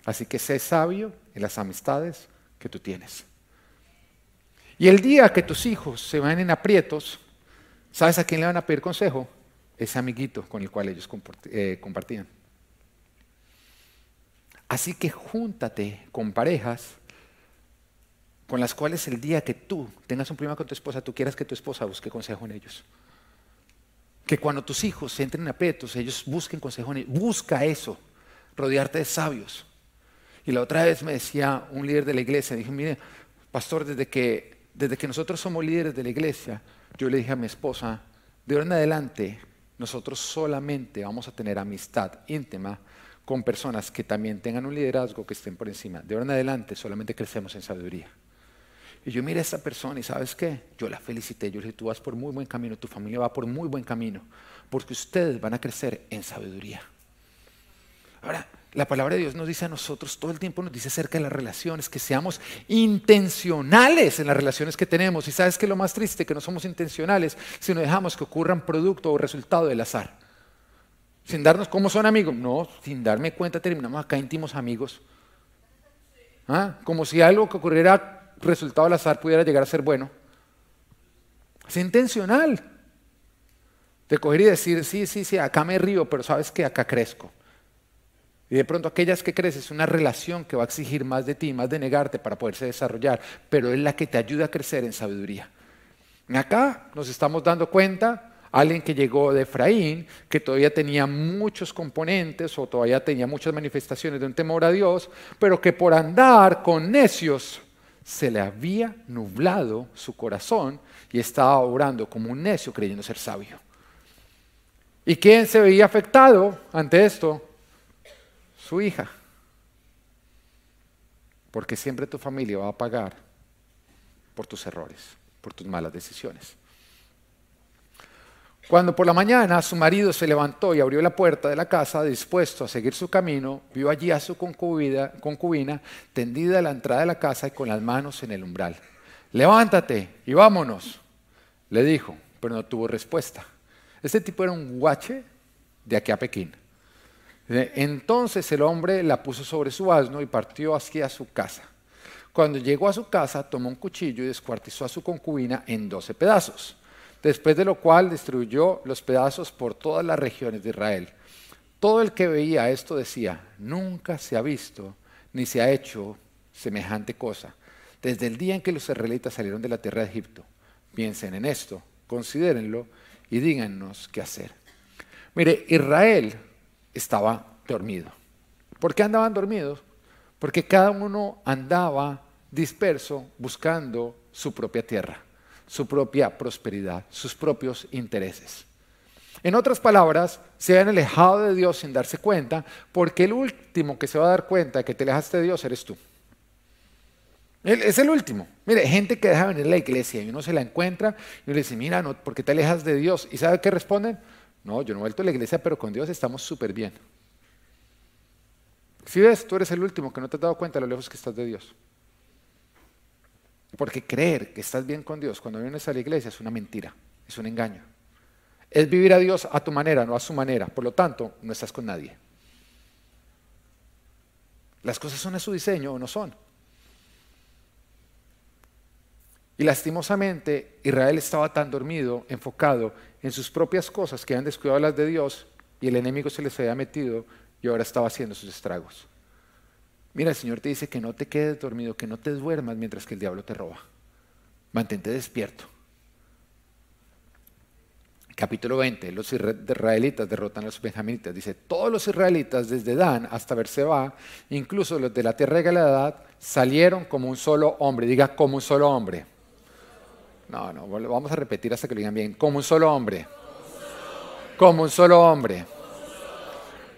Así que sé sabio en las amistades que tú tienes. Y el día que tus hijos se van en aprietos, ¿sabes a quién le van a pedir consejo? Ese amiguito con el cual ellos eh, compartían. Así que júntate con parejas con las cuales el día que tú tengas un problema con tu esposa, tú quieras que tu esposa busque consejo en ellos. Que cuando tus hijos entren en aprietos, ellos busquen consejo en ellos. Busca eso, rodearte de sabios. Y la otra vez me decía un líder de la iglesia, dije, mire, pastor, desde que, desde que nosotros somos líderes de la iglesia, yo le dije a mi esposa, de ahora en adelante, nosotros solamente vamos a tener amistad íntima con personas que también tengan un liderazgo que estén por encima. De ahora en adelante solamente crecemos en sabiduría. Y yo miré a esta persona y sabes qué, yo la felicité, yo le dije, tú vas por muy buen camino, tu familia va por muy buen camino, porque ustedes van a crecer en sabiduría. Ahora, la palabra de Dios nos dice a nosotros, todo el tiempo nos dice acerca de las relaciones, que seamos intencionales en las relaciones que tenemos. Y sabes que lo más triste, que no somos intencionales, si no dejamos que ocurran producto o resultado del azar. Sin darnos cómo son amigos. No, sin darme cuenta terminamos acá íntimos amigos. ¿Ah? Como si algo que ocurriera resultado del azar pudiera llegar a ser bueno. Es intencional. De coger y decir, sí, sí, sí, acá me río, pero sabes que acá crezco. Y de pronto aquellas que creces, una relación que va a exigir más de ti, más de negarte para poderse desarrollar, pero es la que te ayuda a crecer en sabiduría. Acá nos estamos dando cuenta, alguien que llegó de Efraín, que todavía tenía muchos componentes o todavía tenía muchas manifestaciones de un temor a Dios, pero que por andar con necios se le había nublado su corazón y estaba orando como un necio creyendo ser sabio. ¿Y quién se veía afectado ante esto? Hija. Porque siempre tu familia va a pagar por tus errores, por tus malas decisiones. Cuando por la mañana su marido se levantó y abrió la puerta de la casa, dispuesto a seguir su camino, vio allí a su concubina, concubina, tendida a la entrada de la casa y con las manos en el umbral. Levántate y vámonos, le dijo, pero no tuvo respuesta. Este tipo era un guache de aquí a Pekín. Entonces el hombre la puso sobre su asno y partió hacia su casa. Cuando llegó a su casa, tomó un cuchillo y descuartizó a su concubina en doce pedazos después de lo cual distribuyó los pedazos por todas las regiones de Israel. Todo el que veía esto decía, nunca se ha visto ni se ha hecho semejante cosa, desde el día en que los israelitas salieron de la tierra de Egipto. Piensen en esto, considérenlo y díganos qué hacer. Mire, Israel estaba dormido. ¿Por qué andaban dormidos? Porque cada uno andaba disperso buscando su propia tierra su propia prosperidad, sus propios intereses. En otras palabras, se han alejado de Dios sin darse cuenta, porque el último que se va a dar cuenta de que te alejaste de Dios eres tú. es el último. Mire, gente que deja venir a la iglesia y uno se la encuentra y uno le dice, mira, ¿por qué te alejas de Dios? ¿Y sabe qué responden? No, yo no he vuelto a la iglesia, pero con Dios estamos súper bien. Si ves, tú eres el último que no te has dado cuenta de lo lejos que estás de Dios. Porque creer que estás bien con Dios cuando vienes a la iglesia es una mentira, es un engaño. Es vivir a Dios a tu manera, no a su manera. Por lo tanto, no estás con nadie. Las cosas son a su diseño o no son. Y lastimosamente, Israel estaba tan dormido, enfocado en sus propias cosas que han descuidado las de Dios y el enemigo se les había metido y ahora estaba haciendo sus estragos. Mira, el Señor te dice que no te quedes dormido, que no te duermas mientras que el diablo te roba. Mantente despierto. Capítulo 20, los israelitas derrotan a los benjaminitas. Dice, todos los israelitas, desde Dan hasta Berseba, incluso los de la tierra de Galaad, salieron como un solo hombre. Diga, como un solo hombre. No, no, vamos a repetir hasta que lo digan bien. Como un solo hombre. Como un solo hombre.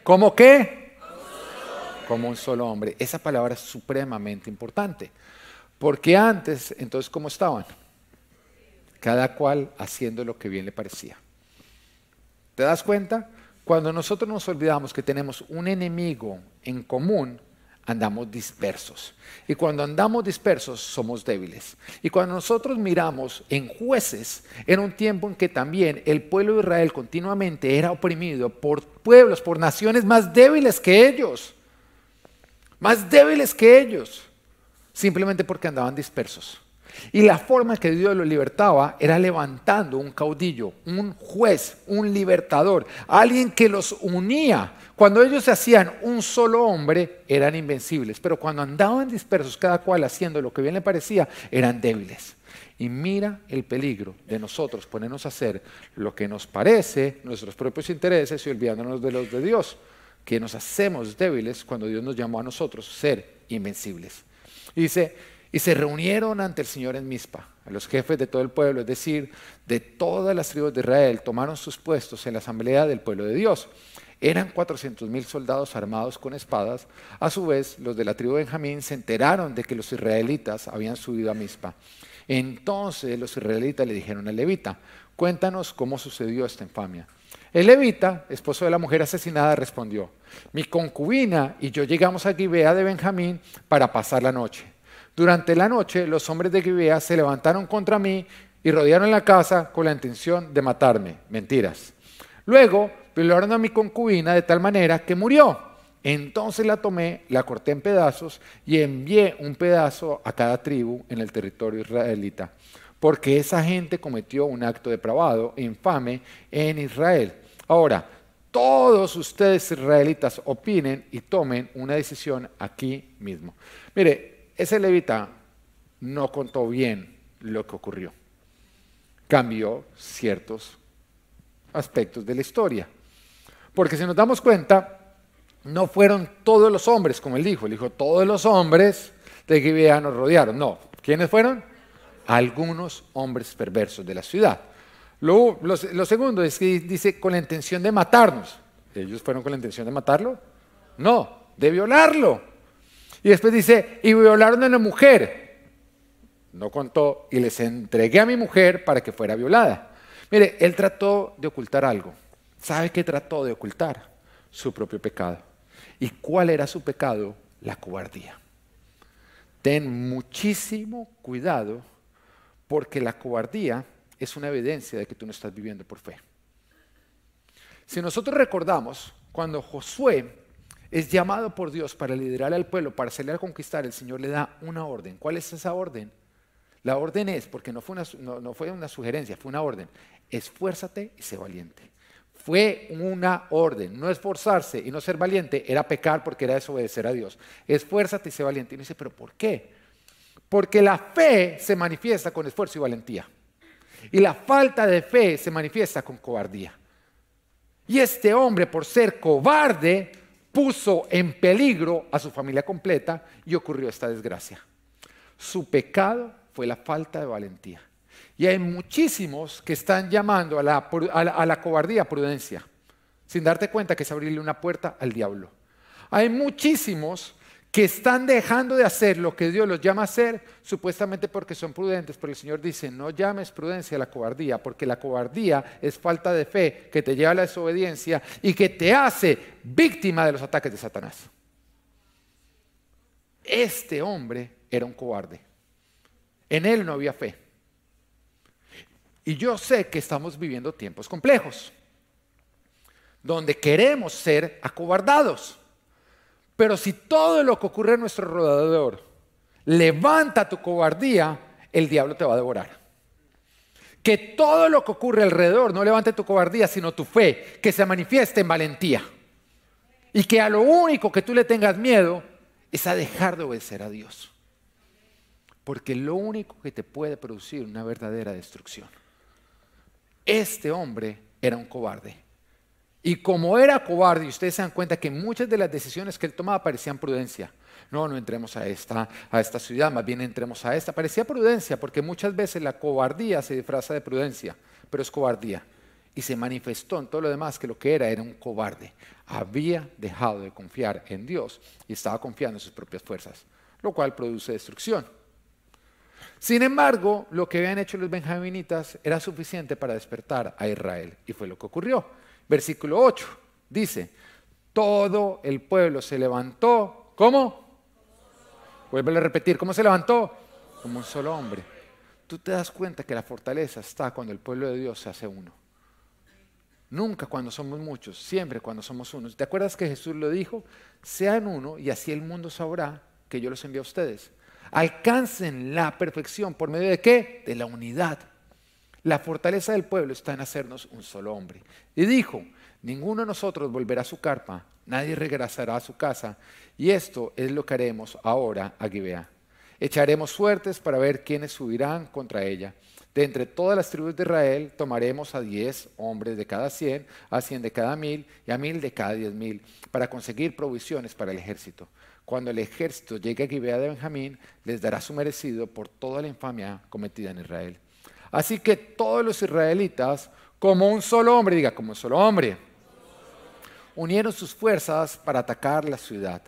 ¿Cómo qué? Como un solo hombre. Esa palabra es supremamente importante. Porque antes, entonces, ¿cómo estaban? Cada cual haciendo lo que bien le parecía. ¿Te das cuenta? Cuando nosotros nos olvidamos que tenemos un enemigo en común, andamos dispersos. Y cuando andamos dispersos, somos débiles. Y cuando nosotros miramos en jueces, era un tiempo en que también el pueblo de Israel continuamente era oprimido por pueblos, por naciones más débiles que ellos. Más débiles que ellos. Simplemente porque andaban dispersos. Y la forma que Dios los libertaba era levantando un caudillo, un juez, un libertador, alguien que los unía. Cuando ellos se hacían un solo hombre, eran invencibles, pero cuando andaban dispersos, cada cual haciendo lo que bien le parecía, eran débiles. Y mira el peligro de nosotros ponernos a hacer lo que nos parece, nuestros propios intereses y olvidándonos de los de Dios, que nos hacemos débiles cuando Dios nos llamó a nosotros ser invencibles. Y dice, y se reunieron ante el Señor en Mizpa. A los jefes de todo el pueblo, es decir, de todas las tribus de Israel, tomaron sus puestos en la asamblea del pueblo de Dios. Eran 400 mil soldados armados con espadas. A su vez, los de la tribu de Benjamín se enteraron de que los israelitas habían subido a Mizpa. Entonces los israelitas le dijeron al levita, cuéntanos cómo sucedió esta infamia. El levita, esposo de la mujer asesinada, respondió, mi concubina y yo llegamos a Gibea de Benjamín para pasar la noche. Durante la noche los hombres de Gibea se levantaron contra mí y rodearon la casa con la intención de matarme. Mentiras. Luego violaron a mi concubina de tal manera que murió. Entonces la tomé, la corté en pedazos y envié un pedazo a cada tribu en el territorio israelita, porque esa gente cometió un acto depravado e infame en Israel. Ahora, todos ustedes israelitas opinen y tomen una decisión aquí mismo. Mire, ese levita no contó bien lo que ocurrió. Cambió ciertos aspectos de la historia. Porque si nos damos cuenta, no fueron todos los hombres, como él dijo. Él dijo, todos los hombres de Gibea nos rodearon. No. ¿Quiénes fueron? Algunos hombres perversos de la ciudad. Lo, lo segundo es que dice con la intención de matarnos. ¿Ellos fueron con la intención de matarlo? No, de violarlo. Y después dice, y violaron a una mujer. No contó, y les entregué a mi mujer para que fuera violada. Mire, él trató de ocultar algo. ¿Sabe qué trató de ocultar? Su propio pecado. ¿Y cuál era su pecado? La cobardía. Ten muchísimo cuidado porque la cobardía es una evidencia de que tú no estás viviendo por fe. Si nosotros recordamos cuando Josué es llamado por Dios para liderar al pueblo, para salir a conquistar, el Señor le da una orden. ¿Cuál es esa orden? La orden es, porque no fue una, no, fue una sugerencia, fue una orden, esfuérzate y sé valiente. Fue una orden, no esforzarse y no ser valiente era pecar porque era desobedecer a Dios. Esfuérzate y sé valiente. Y uno dice, pero ¿por qué? Porque la fe se manifiesta con esfuerzo y valentía. Y la falta de fe se manifiesta con cobardía. Y este hombre, por ser cobarde, puso en peligro a su familia completa y ocurrió esta desgracia. Su pecado fue la falta de valentía. Y hay muchísimos que están llamando a la, cobardía prudencia, sin darte cuenta que es abrirle una puerta al diablo. Hay muchísimos que están dejando de hacer lo que Dios los llama a hacer, supuestamente porque son prudentes, pero el Señor dice, no llames prudencia a la cobardía, porque la cobardía es falta de fe que te lleva a la desobediencia y que te hace víctima de los ataques de Satanás. Este hombre era un cobarde. En él no había fe. Y yo sé que estamos viviendo tiempos complejos, donde queremos ser acobardados. Pero si todo lo que ocurre a nuestro alrededor levanta tu cobardía, el diablo te va a devorar. Que todo lo que ocurre alrededor no levante tu cobardía, sino tu fe, que se manifieste en valentía. Y que a lo único que tú le tengas miedo es a dejar de obedecer a Dios. Porque lo único que te puede producir una verdadera destrucción. Este hombre era un cobarde. Y como era cobarde, y ustedes se dan cuenta que muchas de las decisiones que él tomaba parecían prudencia. No, no entremos a esta, a esta ciudad, más bien entremos a esta. Parecía prudencia, porque muchas veces la cobardía se disfraza de prudencia, pero es cobardía. Y se manifestó en todo lo demás que lo que era era un cobarde. Había dejado de confiar en Dios y estaba confiando en sus propias fuerzas, lo cual produce destrucción. Sin embargo, lo que habían hecho los benjaminitas era suficiente para despertar a Israel. Y fue lo que ocurrió. Versículo 8 dice, todo el pueblo se levantó. ¿Cómo? Vuelve a repetir, ¿cómo se levantó? Como un solo hombre. Tú te das cuenta que la fortaleza está cuando el pueblo de Dios se hace uno. Nunca cuando somos muchos, siempre cuando somos unos. ¿Te acuerdas que Jesús lo dijo? Sean uno y así el mundo sabrá que yo los envío a ustedes. Alcancen la perfección por medio de qué? De la unidad. La fortaleza del pueblo está en hacernos un solo hombre. Y dijo, ninguno de nosotros volverá a su carpa, nadie regresará a su casa, y esto es lo que haremos ahora a Gibea. Echaremos suertes para ver quiénes subirán contra ella. De entre todas las tribus de Israel tomaremos a diez hombres de cada cien, a cien de cada mil y a mil de cada diez mil, para conseguir provisiones para el ejército. Cuando el ejército llegue a Gibea de Benjamín, les dará su merecido por toda la infamia cometida en Israel. Así que todos los israelitas, como un solo hombre, diga, como un solo hombre, unieron sus fuerzas para atacar la ciudad.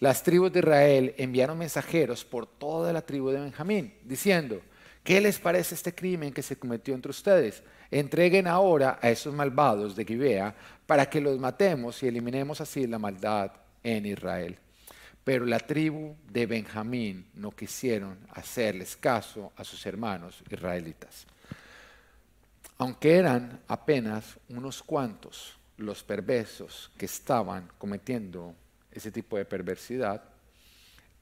Las tribus de Israel enviaron mensajeros por toda la tribu de Benjamín, diciendo, ¿qué les parece este crimen que se cometió entre ustedes? Entreguen ahora a esos malvados de Gibea para que los matemos y eliminemos así la maldad en Israel. Pero la tribu de Benjamín no quisieron hacerles caso a sus hermanos israelitas. Aunque eran apenas unos cuantos los perversos que estaban cometiendo ese tipo de perversidad,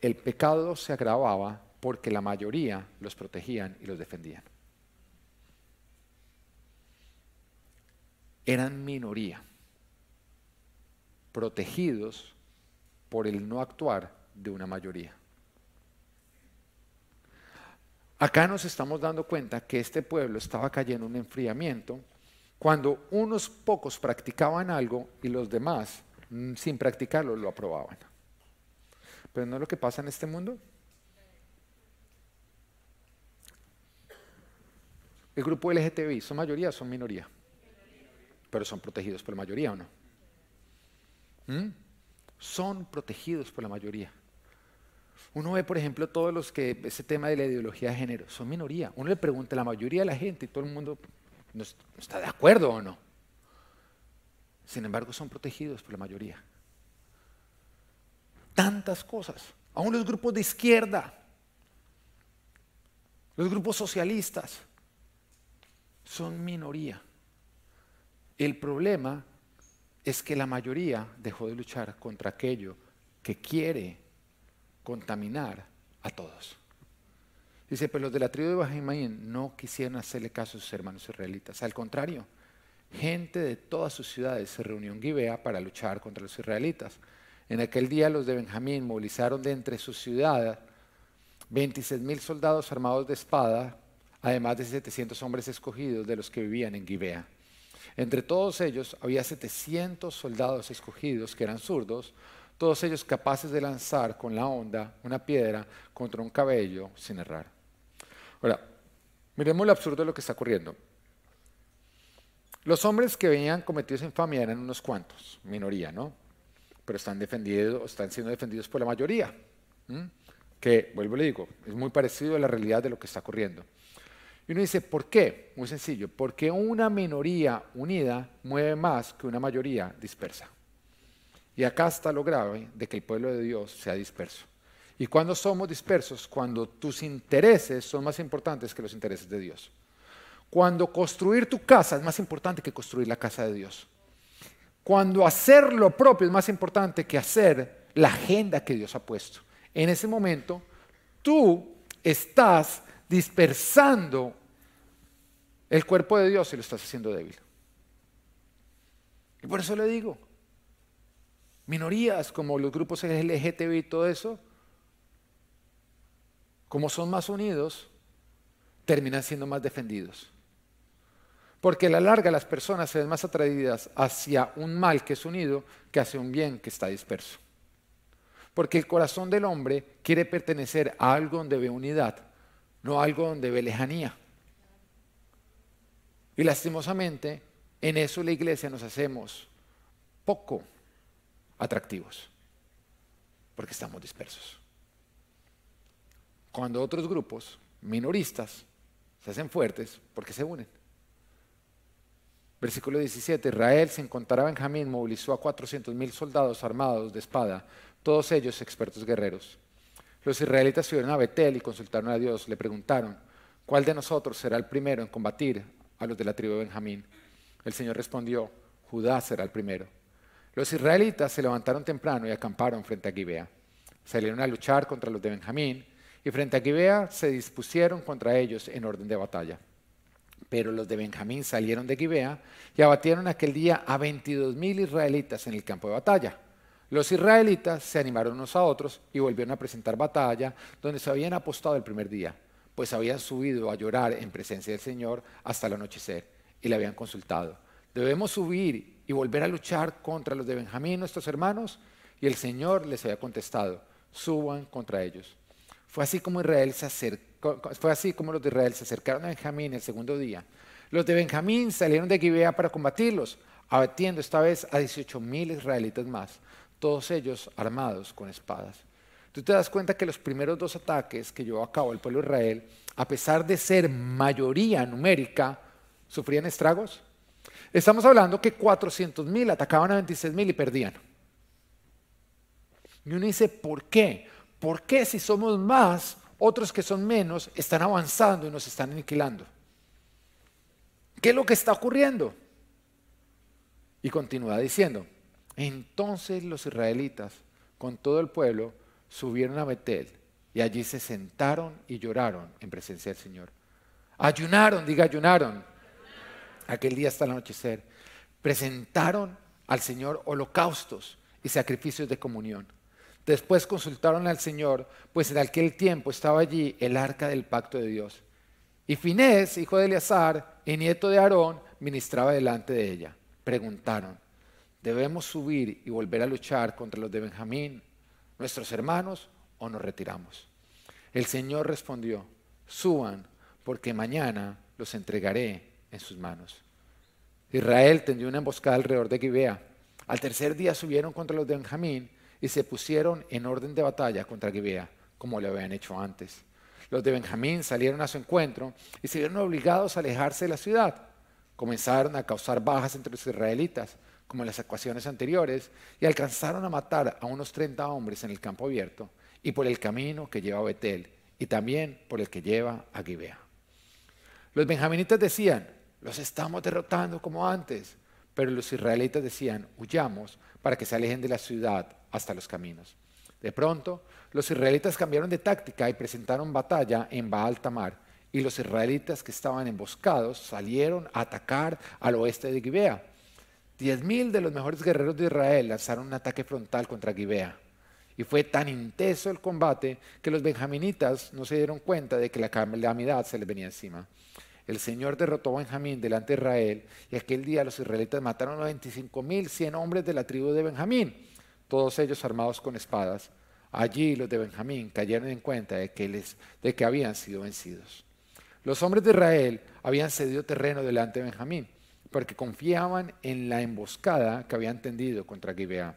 el pecado se agravaba porque la mayoría los protegían y los defendían. Eran minoría, protegidos por el no actuar de una mayoría. Acá nos estamos dando cuenta que este pueblo estaba cayendo en un enfriamiento cuando unos pocos practicaban algo y los demás, mm, sin practicarlo, lo aprobaban. Pero no es lo que pasa en este mundo. El grupo LGTBI, ¿son mayoría o son minoría? Pero son protegidos por mayoría o no. ¿Mm? Son protegidos por la mayoría. Uno ve, por ejemplo, todos los que ese tema de la ideología de género son minoría. Uno le pregunta a la mayoría de la gente y todo el mundo no está de acuerdo o no. Sin embargo, son protegidos por la mayoría. Tantas cosas. Aún los grupos de izquierda, los grupos socialistas, son minoría. El problema es que la mayoría dejó de luchar contra aquello que quiere contaminar a todos. Dice, pero los de la tribu de Benjamín no quisieron hacerle caso a sus hermanos israelitas. Al contrario, gente de todas sus ciudades se reunió en Gibea para luchar contra los israelitas. En aquel día los de Benjamín movilizaron de entre sus ciudades 26 mil soldados armados de espada, además de 700 hombres escogidos de los que vivían en Gibea. Entre todos ellos había 700 soldados escogidos que eran zurdos, todos ellos capaces de lanzar con la onda una piedra contra un cabello sin errar. Ahora, miremos lo absurdo de lo que está ocurriendo. Los hombres que venían cometidos infamia eran unos cuantos, minoría, ¿no? Pero están defendidos, están siendo defendidos por la mayoría. Que, vuelvo y le digo, es muy parecido a la realidad de lo que está ocurriendo. Y uno dice, ¿por qué? Muy sencillo, porque una minoría unida mueve más que una mayoría dispersa. Y acá está lo grave de que el pueblo de Dios sea disperso. ¿Y cuando somos dispersos? Cuando tus intereses son más importantes que los intereses de Dios. Cuando construir tu casa es más importante que construir la casa de Dios. Cuando hacer lo propio es más importante que hacer la agenda que Dios ha puesto. En ese momento, tú estás dispersando el cuerpo de Dios y lo estás haciendo débil. Y por eso le digo, minorías como los grupos LGTB y todo eso, como son más unidos, terminan siendo más defendidos. Porque a la larga las personas se ven más atraídas hacia un mal que es unido que hacia un bien que está disperso. Porque el corazón del hombre quiere pertenecer a algo donde ve unidad, no a algo donde ve lejanía. Y lastimosamente, en eso la iglesia nos hacemos poco atractivos, porque estamos dispersos. Cuando otros grupos minoristas se hacen fuertes, porque se unen. Versículo 17, Israel, sin contar a Benjamín, movilizó a 400 mil soldados armados de espada, todos ellos expertos guerreros. Los israelitas subieron a Betel y consultaron a Dios, le preguntaron, ¿cuál de nosotros será el primero en combatir a los de la tribu de Benjamín? El Señor respondió, Judá será el primero. Los israelitas se levantaron temprano y acamparon frente a Gibea. Salieron a luchar contra los de Benjamín y frente a Gibea se dispusieron contra ellos en orden de batalla. Pero los de Benjamín salieron de Gibea y abatieron aquel día a 22 mil israelitas en el campo de batalla. Los israelitas se animaron unos a otros y volvieron a presentar batalla donde se habían apostado el primer día, pues habían subido a llorar en presencia del Señor hasta el anochecer y le habían consultado. Debemos subir y volver a luchar contra los de Benjamín, nuestros hermanos. Y el Señor les había contestado, suban contra ellos. Fue así como Israel se acercó fue así como los de Israel se acercaron a Benjamín el segundo día. Los de Benjamín salieron de Gibea para combatirlos, abatiendo esta vez a 18 mil israelitas más, todos ellos armados con espadas. Tú te das cuenta que los primeros dos ataques que llevó a cabo el pueblo de Israel, a pesar de ser mayoría numérica, sufrían estragos. Estamos hablando que 400 mil atacaban a 26 mil y perdían. Y uno dice, ¿por qué? ¿Por qué si somos más otros que son menos están avanzando y nos están aniquilando. ¿Qué es lo que está ocurriendo? Y continúa diciendo, entonces los israelitas con todo el pueblo subieron a Betel y allí se sentaron y lloraron en presencia del Señor. Ayunaron, diga ayunaron, aquel día hasta el anochecer. Presentaron al Señor holocaustos y sacrificios de comunión. Después consultaron al Señor, pues en aquel tiempo estaba allí el arca del pacto de Dios. Y Finés, hijo de Eleazar y nieto de Aarón, ministraba delante de ella. Preguntaron, ¿debemos subir y volver a luchar contra los de Benjamín, nuestros hermanos, o nos retiramos? El Señor respondió, suban, porque mañana los entregaré en sus manos. Israel tendió una emboscada alrededor de Gibea. Al tercer día subieron contra los de Benjamín y se pusieron en orden de batalla contra Gibea, como lo habían hecho antes. Los de Benjamín salieron a su encuentro y se vieron obligados a alejarse de la ciudad. Comenzaron a causar bajas entre los israelitas, como en las ecuaciones anteriores, y alcanzaron a matar a unos 30 hombres en el campo abierto y por el camino que lleva a Betel y también por el que lleva a Gibea. Los benjaminitas decían, los estamos derrotando como antes, pero los israelitas decían, huyamos para que se alejen de la ciudad hasta los caminos. De pronto, los israelitas cambiaron de táctica y presentaron batalla en Baal Tamar, y los israelitas que estaban emboscados salieron a atacar al oeste de Gibea. Diez mil de los mejores guerreros de Israel lanzaron un ataque frontal contra Gibea. Y fue tan intenso el combate que los benjaminitas no se dieron cuenta de que la calamidad se les venía encima. El Señor derrotó a Benjamín delante de Israel y aquel día los israelitas mataron a 25 mil cien hombres de la tribu de Benjamín todos ellos armados con espadas. Allí los de Benjamín cayeron en cuenta de que, les, de que habían sido vencidos. Los hombres de Israel habían cedido terreno delante de Benjamín, porque confiaban en la emboscada que habían tendido contra Gibeá.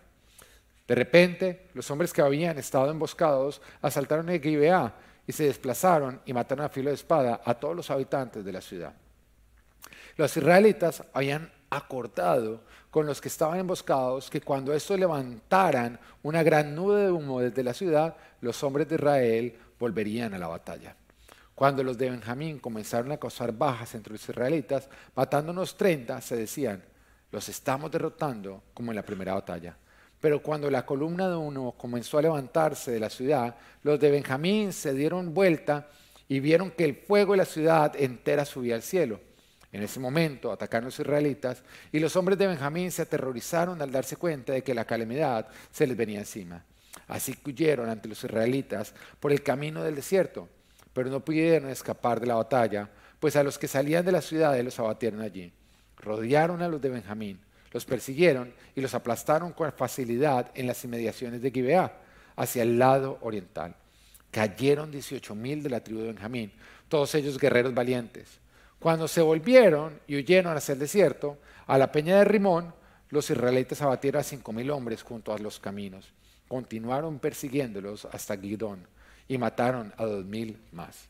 De repente, los hombres que habían estado emboscados asaltaron a Gibeá y se desplazaron y mataron a filo de espada a todos los habitantes de la ciudad. Los israelitas habían acordado con los que estaban emboscados que cuando estos levantaran una gran nube de humo desde la ciudad, los hombres de Israel volverían a la batalla. Cuando los de Benjamín comenzaron a causar bajas entre los israelitas, matando unos 30, se decían, los estamos derrotando como en la primera batalla. Pero cuando la columna de humo comenzó a levantarse de la ciudad, los de Benjamín se dieron vuelta y vieron que el fuego de la ciudad entera subía al cielo. En ese momento atacaron los israelitas y los hombres de Benjamín se aterrorizaron al darse cuenta de que la calamidad se les venía encima. Así que huyeron ante los israelitas por el camino del desierto. Pero no pudieron escapar de la batalla, pues a los que salían de la ciudad los abatieron allí. Rodearon a los de Benjamín, los persiguieron y los aplastaron con facilidad en las inmediaciones de Gibeá, hacia el lado oriental. Cayeron 18 mil de la tribu de Benjamín, todos ellos guerreros valientes. Cuando se volvieron y huyeron hacia el desierto, a la peña de Rimón, los israelitas abatieron a cinco mil hombres junto a los caminos. Continuaron persiguiéndolos hasta Gidón y mataron a dos mil más.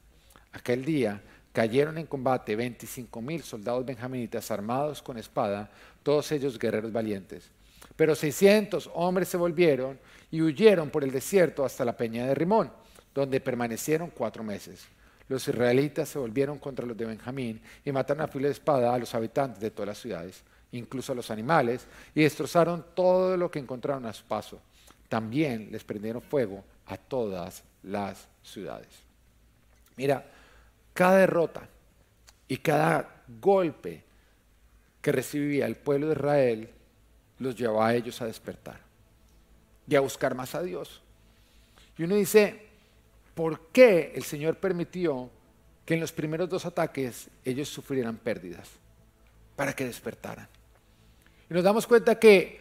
Aquel día cayeron en combate 25 mil soldados benjaminitas armados con espada, todos ellos guerreros valientes. Pero 600 hombres se volvieron y huyeron por el desierto hasta la peña de Rimón, donde permanecieron cuatro meses. Los israelitas se volvieron contra los de Benjamín y mataron a filo de espada a los habitantes de todas las ciudades, incluso a los animales, y destrozaron todo lo que encontraron a su paso. También les prendieron fuego a todas las ciudades. Mira, cada derrota y cada golpe que recibía el pueblo de Israel los llevaba a ellos a despertar y a buscar más a Dios. Y uno dice, ¿por qué el Señor permitió que en los primeros dos ataques ellos sufrieran pérdidas? Para que despertaran. Y nos damos cuenta que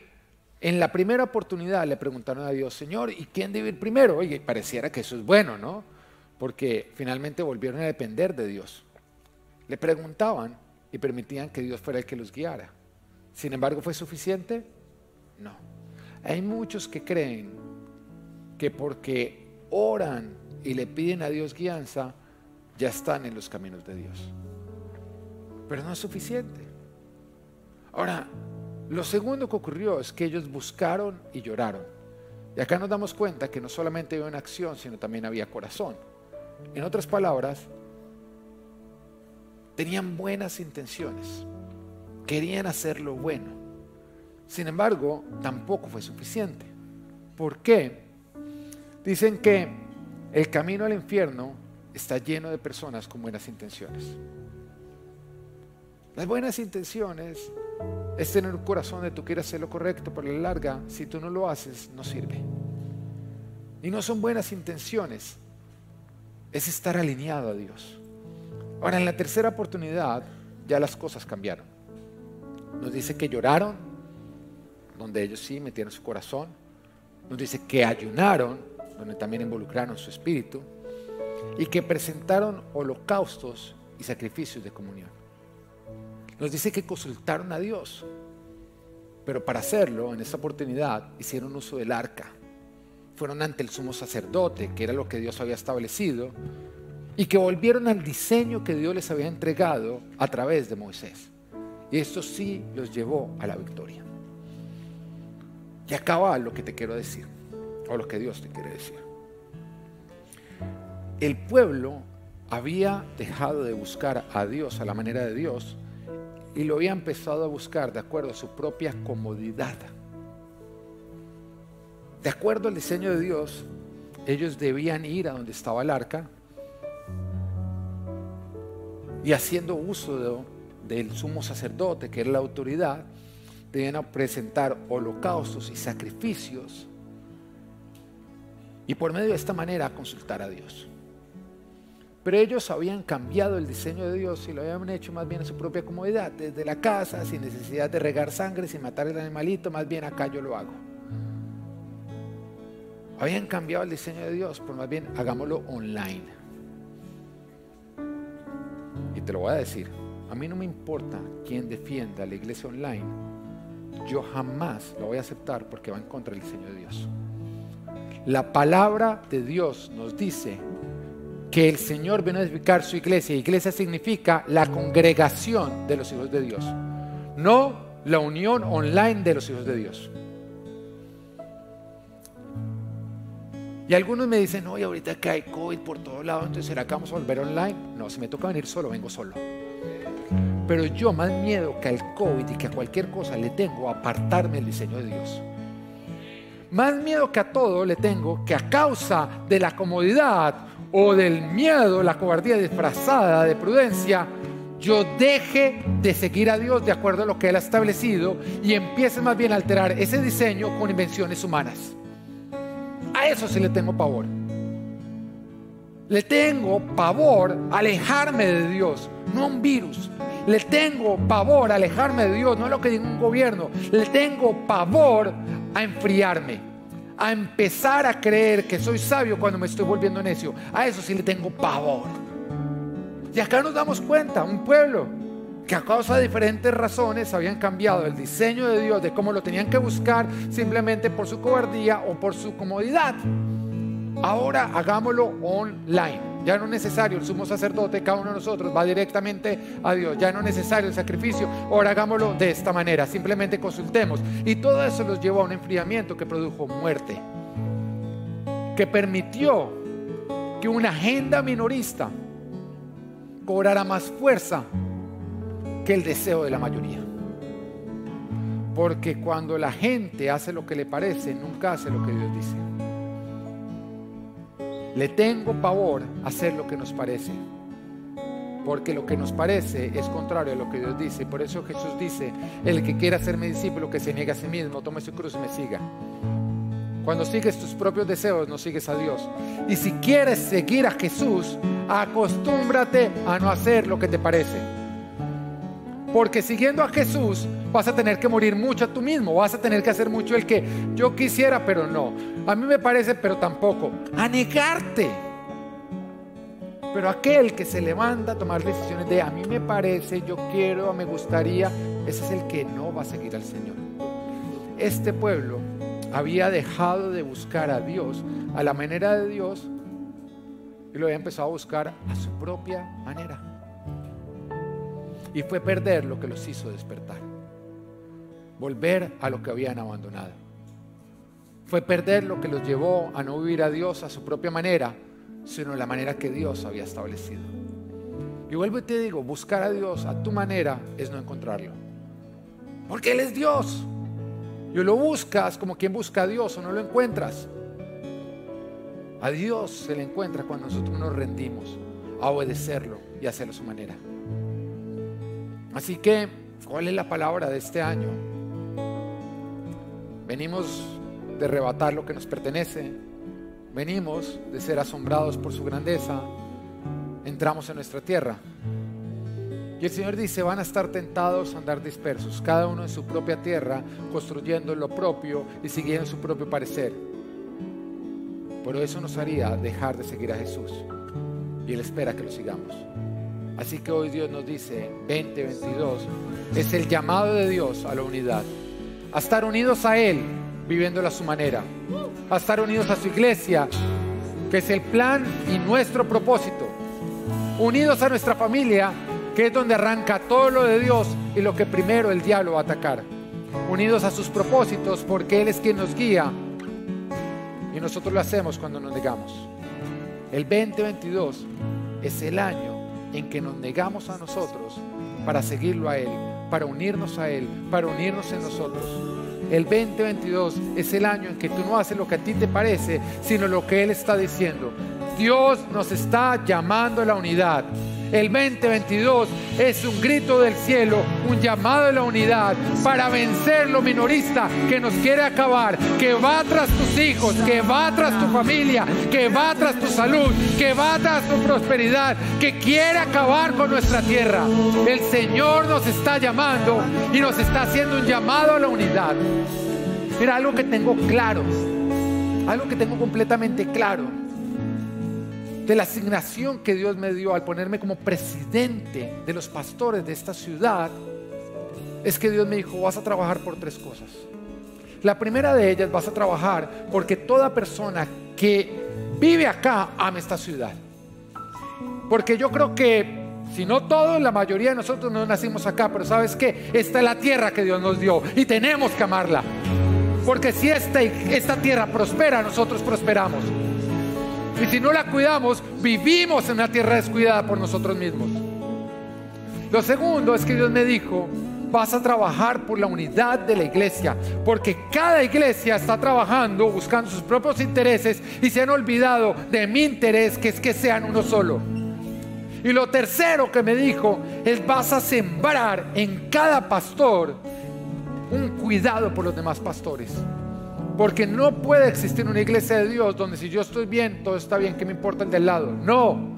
en la primera oportunidad le preguntaron a Dios, Señor, ¿y quién debe ir primero? Oye, pareciera que eso es bueno, ¿no? Porque finalmente volvieron a depender de Dios. Le preguntaban y permitían que Dios fuera el que los guiara. Sin embargo, ¿fue suficiente? No. Hay muchos que creen que porque oran y le piden a Dios guianza, ya están en los caminos de Dios. Pero no es suficiente. Ahora, lo segundo que ocurrió es que ellos buscaron y lloraron. Y acá nos damos cuenta que no solamente había una acción, sino también había corazón. En otras palabras, tenían buenas intenciones, querían hacer lo bueno. Sin embargo, tampoco fue suficiente. ¿Por qué? Dicen que el camino al infierno está lleno de personas con buenas intenciones. Las buenas intenciones es tener un corazón de tú quieres hacer lo correcto, pero a la larga, si tú no lo haces, no sirve. Y no son buenas intenciones, es estar alineado a Dios. Ahora, en la tercera oportunidad ya las cosas cambiaron. Nos dice que lloraron, donde ellos sí metieron su corazón. Nos dice que ayunaron, donde también involucraron su espíritu. Y que presentaron holocaustos y sacrificios de comunión. Nos dice que consultaron a Dios. Pero para hacerlo, en esta oportunidad, hicieron uso del arca. Fueron ante el sumo sacerdote, que era lo que Dios había establecido, y que volvieron al diseño que Dios les había entregado a través de Moisés. Y esto sí los llevó a la victoria. Y acaba lo que te quiero decir, o lo que Dios te quiere decir. El pueblo había dejado de buscar a Dios a la manera de Dios y lo había empezado a buscar de acuerdo a su propia comodidad. De acuerdo al diseño de Dios, ellos debían ir a donde estaba el arca y haciendo uso del sumo sacerdote, que era la autoridad, debían presentar holocaustos y sacrificios y por medio de esta manera consultar a Dios. Pero ellos habían cambiado el diseño de Dios y lo habían hecho más bien a su propia comodidad, desde la casa, sin necesidad de regar sangre, sin matar el animalito, más bien acá yo lo hago. Habían cambiado el diseño de Dios, por más bien hagámoslo online. Y te lo voy a decir, a mí no me importa quién defienda la iglesia online, yo jamás lo voy a aceptar porque va en contra del diseño de Dios. La palabra de Dios nos dice que el Señor viene a edificar su iglesia. Iglesia significa la congregación de los hijos de Dios, no la unión online de los hijos de Dios. Y algunos me dicen, oye, ahorita que hay COVID por todos lados, entonces ¿será que vamos a volver online? No, si me toca venir solo, vengo solo. Pero yo más miedo que al COVID y que a cualquier cosa le tengo a apartarme del diseño de Dios. Más miedo que a todo le tengo que a causa de la comodidad o del miedo, la cobardía disfrazada de prudencia, yo deje de seguir a Dios de acuerdo a lo que Él ha establecido y empiece más bien a alterar ese diseño con invenciones humanas. A eso sí le tengo pavor. Le tengo pavor alejarme de Dios, no a un virus. Le tengo pavor a alejarme de Dios, no a lo que diga un gobierno. Le tengo pavor a enfriarme, a empezar a creer que soy sabio cuando me estoy volviendo necio. A eso sí le tengo pavor. Y acá nos damos cuenta, un pueblo que a causa de diferentes razones habían cambiado el diseño de Dios, de cómo lo tenían que buscar simplemente por su cobardía o por su comodidad. Ahora hagámoslo online. Ya no es necesario el sumo sacerdote, cada uno de nosotros va directamente a Dios. Ya no es necesario el sacrificio. Ahora hagámoslo de esta manera. Simplemente consultemos. Y todo eso los llevó a un enfriamiento que produjo muerte. Que permitió que una agenda minorista cobrara más fuerza que el deseo de la mayoría. Porque cuando la gente hace lo que le parece, nunca hace lo que Dios dice. Le tengo pavor a hacer lo que nos parece. Porque lo que nos parece es contrario a lo que Dios dice. Por eso Jesús dice, el que quiera ser mi discípulo, que se niegue a sí mismo, tome su cruz y me siga. Cuando sigues tus propios deseos, no sigues a Dios. Y si quieres seguir a Jesús, acostúmbrate a no hacer lo que te parece. Porque siguiendo a Jesús vas a tener que morir mucho a tú mismo, vas a tener que hacer mucho el que yo quisiera, pero no. A mí me parece, pero tampoco. A negarte. Pero aquel que se levanta a tomar decisiones de a mí me parece, yo quiero, me gustaría, ese es el que no va a seguir al Señor. Este pueblo había dejado de buscar a Dios a la manera de Dios y lo había empezado a buscar a su propia manera. Y fue perder lo que los hizo despertar. Volver a lo que habían abandonado. Fue perder lo que los llevó a no vivir a Dios a su propia manera, sino la manera que Dios había establecido. Y vuelvo y te digo, buscar a Dios a tu manera es no encontrarlo. Porque Él es Dios. Y lo buscas como quien busca a Dios o no lo encuentras. A Dios se le encuentra cuando nosotros nos rendimos a obedecerlo y hacerlo a su manera. Así que, ¿cuál es la palabra de este año? Venimos de arrebatar lo que nos pertenece, venimos de ser asombrados por su grandeza, entramos en nuestra tierra. Y el Señor dice, van a estar tentados a andar dispersos, cada uno en su propia tierra, construyendo lo propio y siguiendo su propio parecer. Pero eso nos haría dejar de seguir a Jesús. Y Él espera que lo sigamos. Así que hoy Dios nos dice, 2022, es el llamado de Dios a la unidad, a estar unidos a Él, viviéndolo a su manera, a estar unidos a su iglesia, que es el plan y nuestro propósito, unidos a nuestra familia, que es donde arranca todo lo de Dios y lo que primero el diablo va a atacar, unidos a sus propósitos, porque Él es quien nos guía y nosotros lo hacemos cuando nos negamos. El 2022 es el año en que nos negamos a nosotros para seguirlo a Él, para unirnos a Él, para unirnos en nosotros. El 2022 es el año en que tú no haces lo que a ti te parece, sino lo que Él está diciendo. Dios nos está llamando a la unidad. El 2022 es un grito del cielo, un llamado a la unidad para vencer lo minorista que nos quiere acabar, que va tras tus hijos, que va tras tu familia, que va tras tu salud, que va tras tu prosperidad, que quiere acabar con nuestra tierra. El Señor nos está llamando y nos está haciendo un llamado a la unidad. Mira, algo que tengo claro, algo que tengo completamente claro de la asignación que Dios me dio al ponerme como presidente de los pastores de esta ciudad, es que Dios me dijo, vas a trabajar por tres cosas. La primera de ellas vas a trabajar porque toda persona que vive acá ama esta ciudad. Porque yo creo que, si no todos, la mayoría de nosotros no nacimos acá, pero sabes que esta es la tierra que Dios nos dio y tenemos que amarla. Porque si esta, esta tierra prospera, nosotros prosperamos. Y si no la cuidamos, vivimos en una tierra descuidada por nosotros mismos. Lo segundo es que Dios me dijo, vas a trabajar por la unidad de la iglesia, porque cada iglesia está trabajando buscando sus propios intereses y se han olvidado de mi interés, que es que sean uno solo. Y lo tercero que me dijo es vas a sembrar en cada pastor un cuidado por los demás pastores Porque no puede existir una iglesia de Dios donde si yo estoy bien, todo está bien, ¿qué me importa el del lado? No.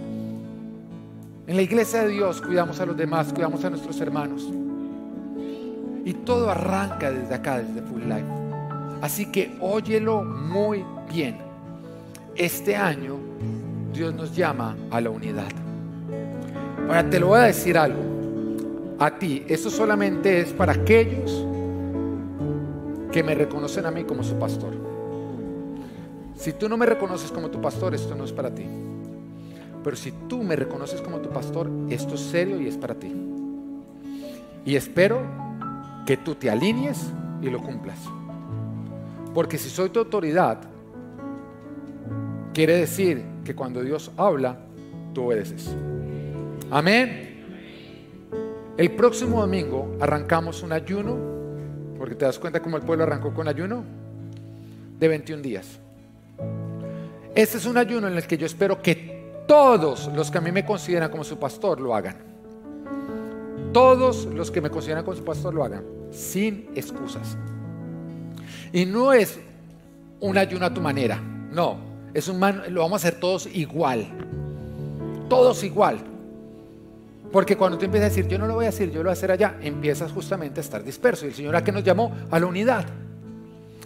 En la iglesia de Dios cuidamos a los demás, cuidamos a nuestros hermanos. Y todo arranca desde acá, desde Full Life. Así que óyelo muy bien. Este año Dios nos llama a la unidad. Ahora te lo voy a decir algo. A ti, esto solamente es para aquellos que me reconocen a mí como su pastor. Si tú no me reconoces como tu pastor, esto no es para ti. Pero si tú me reconoces como tu pastor, esto es serio y es para ti. Y espero que tú te alinees y lo cumplas. Porque si soy tu autoridad, quiere decir que cuando Dios habla, tú obedeces. Amén. El próximo domingo arrancamos un ayuno, porque te das cuenta cómo el pueblo arrancó con ayuno, de 21 días. Este es un ayuno en el que yo espero que todos los que a mí me consideran como su pastor lo hagan. Todos los que me consideran como su pastor lo hagan, sin excusas. Y no es un ayuno a tu manera, no, es un lo vamos a hacer todos igual. Todos igual. Porque cuando tú empiezas a decir, yo no lo voy a decir, yo lo voy a hacer allá, empiezas justamente a estar disperso. Y el Señor a que nos llamó a la unidad.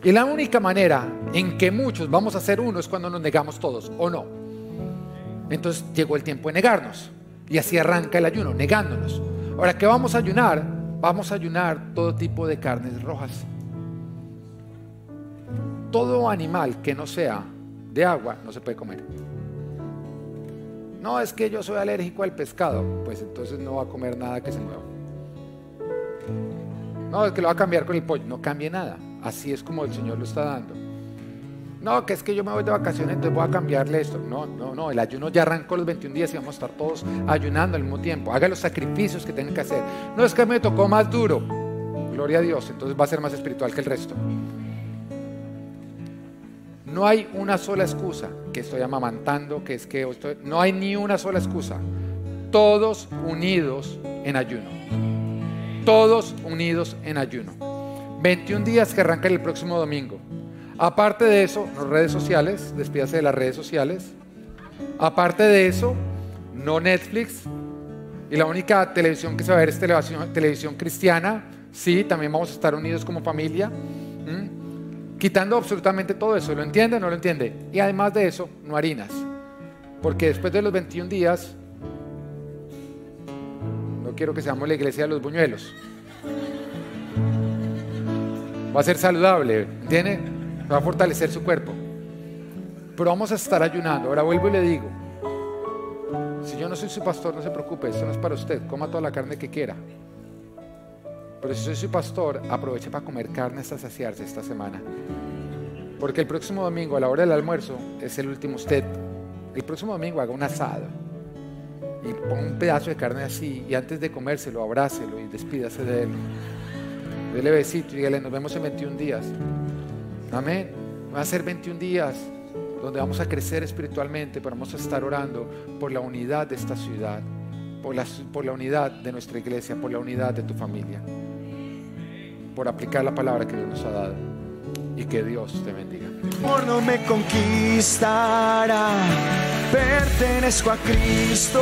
Y la única manera en que muchos vamos a ser uno es cuando nos negamos todos, ¿o no? Entonces llegó el tiempo de negarnos. Y así arranca el ayuno, negándonos. Ahora, ¿qué vamos a ayunar? Vamos a ayunar todo tipo de carnes rojas. Todo animal que no sea de agua no se puede comer. No, es que yo soy alérgico al pescado, pues entonces no va a comer nada que se mueva. No, es que lo va a cambiar con el pollo, no cambie nada. Así es como el Señor lo está dando. No, que es que yo me voy de vacaciones, entonces voy a cambiarle esto. No, no, no, el ayuno ya arrancó los 21 días y vamos a estar todos ayunando al mismo tiempo. Haga los sacrificios que tengan que hacer. No es que me tocó más duro. Gloria a Dios, entonces va a ser más espiritual que el resto. No hay una sola excusa que estoy amamantando, que es que estoy, no hay ni una sola excusa. Todos unidos en ayuno. Todos unidos en ayuno. 21 días que arrancan el próximo domingo. Aparte de eso, las redes sociales, despídase de las redes sociales. Aparte de eso, no Netflix. Y la única televisión que se va a ver es televisión, televisión cristiana. Sí, también vamos a estar unidos como familia. Quitando absolutamente todo eso, ¿lo entiende o no lo entiende? Y además de eso, no harinas. Porque después de los 21 días, no quiero que seamos la iglesia de los buñuelos. Va a ser saludable, ¿entiende? Va a fortalecer su cuerpo. Pero vamos a estar ayunando. Ahora vuelvo y le digo, si yo no soy su pastor, no se preocupe, esto no es para usted, coma toda la carne que quiera. Pero si soy pastor, aproveche para comer carne hasta saciarse esta semana. Porque el próximo domingo, a la hora del almuerzo, es el último usted. El próximo domingo haga un asado y ponga un pedazo de carne así y antes de comérselo, abrácelo y despídase de él. Dele besito y dígale, nos vemos en 21 días. Amén. Va a ser 21 días donde vamos a crecer espiritualmente, pero vamos a estar orando por la unidad de esta ciudad, por la, por la unidad de nuestra iglesia, por la unidad de tu familia por aplicar la palabra que Dios nos ha dado. Y que Dios te bendiga. Por no me conquistará, pertenezco a Cristo.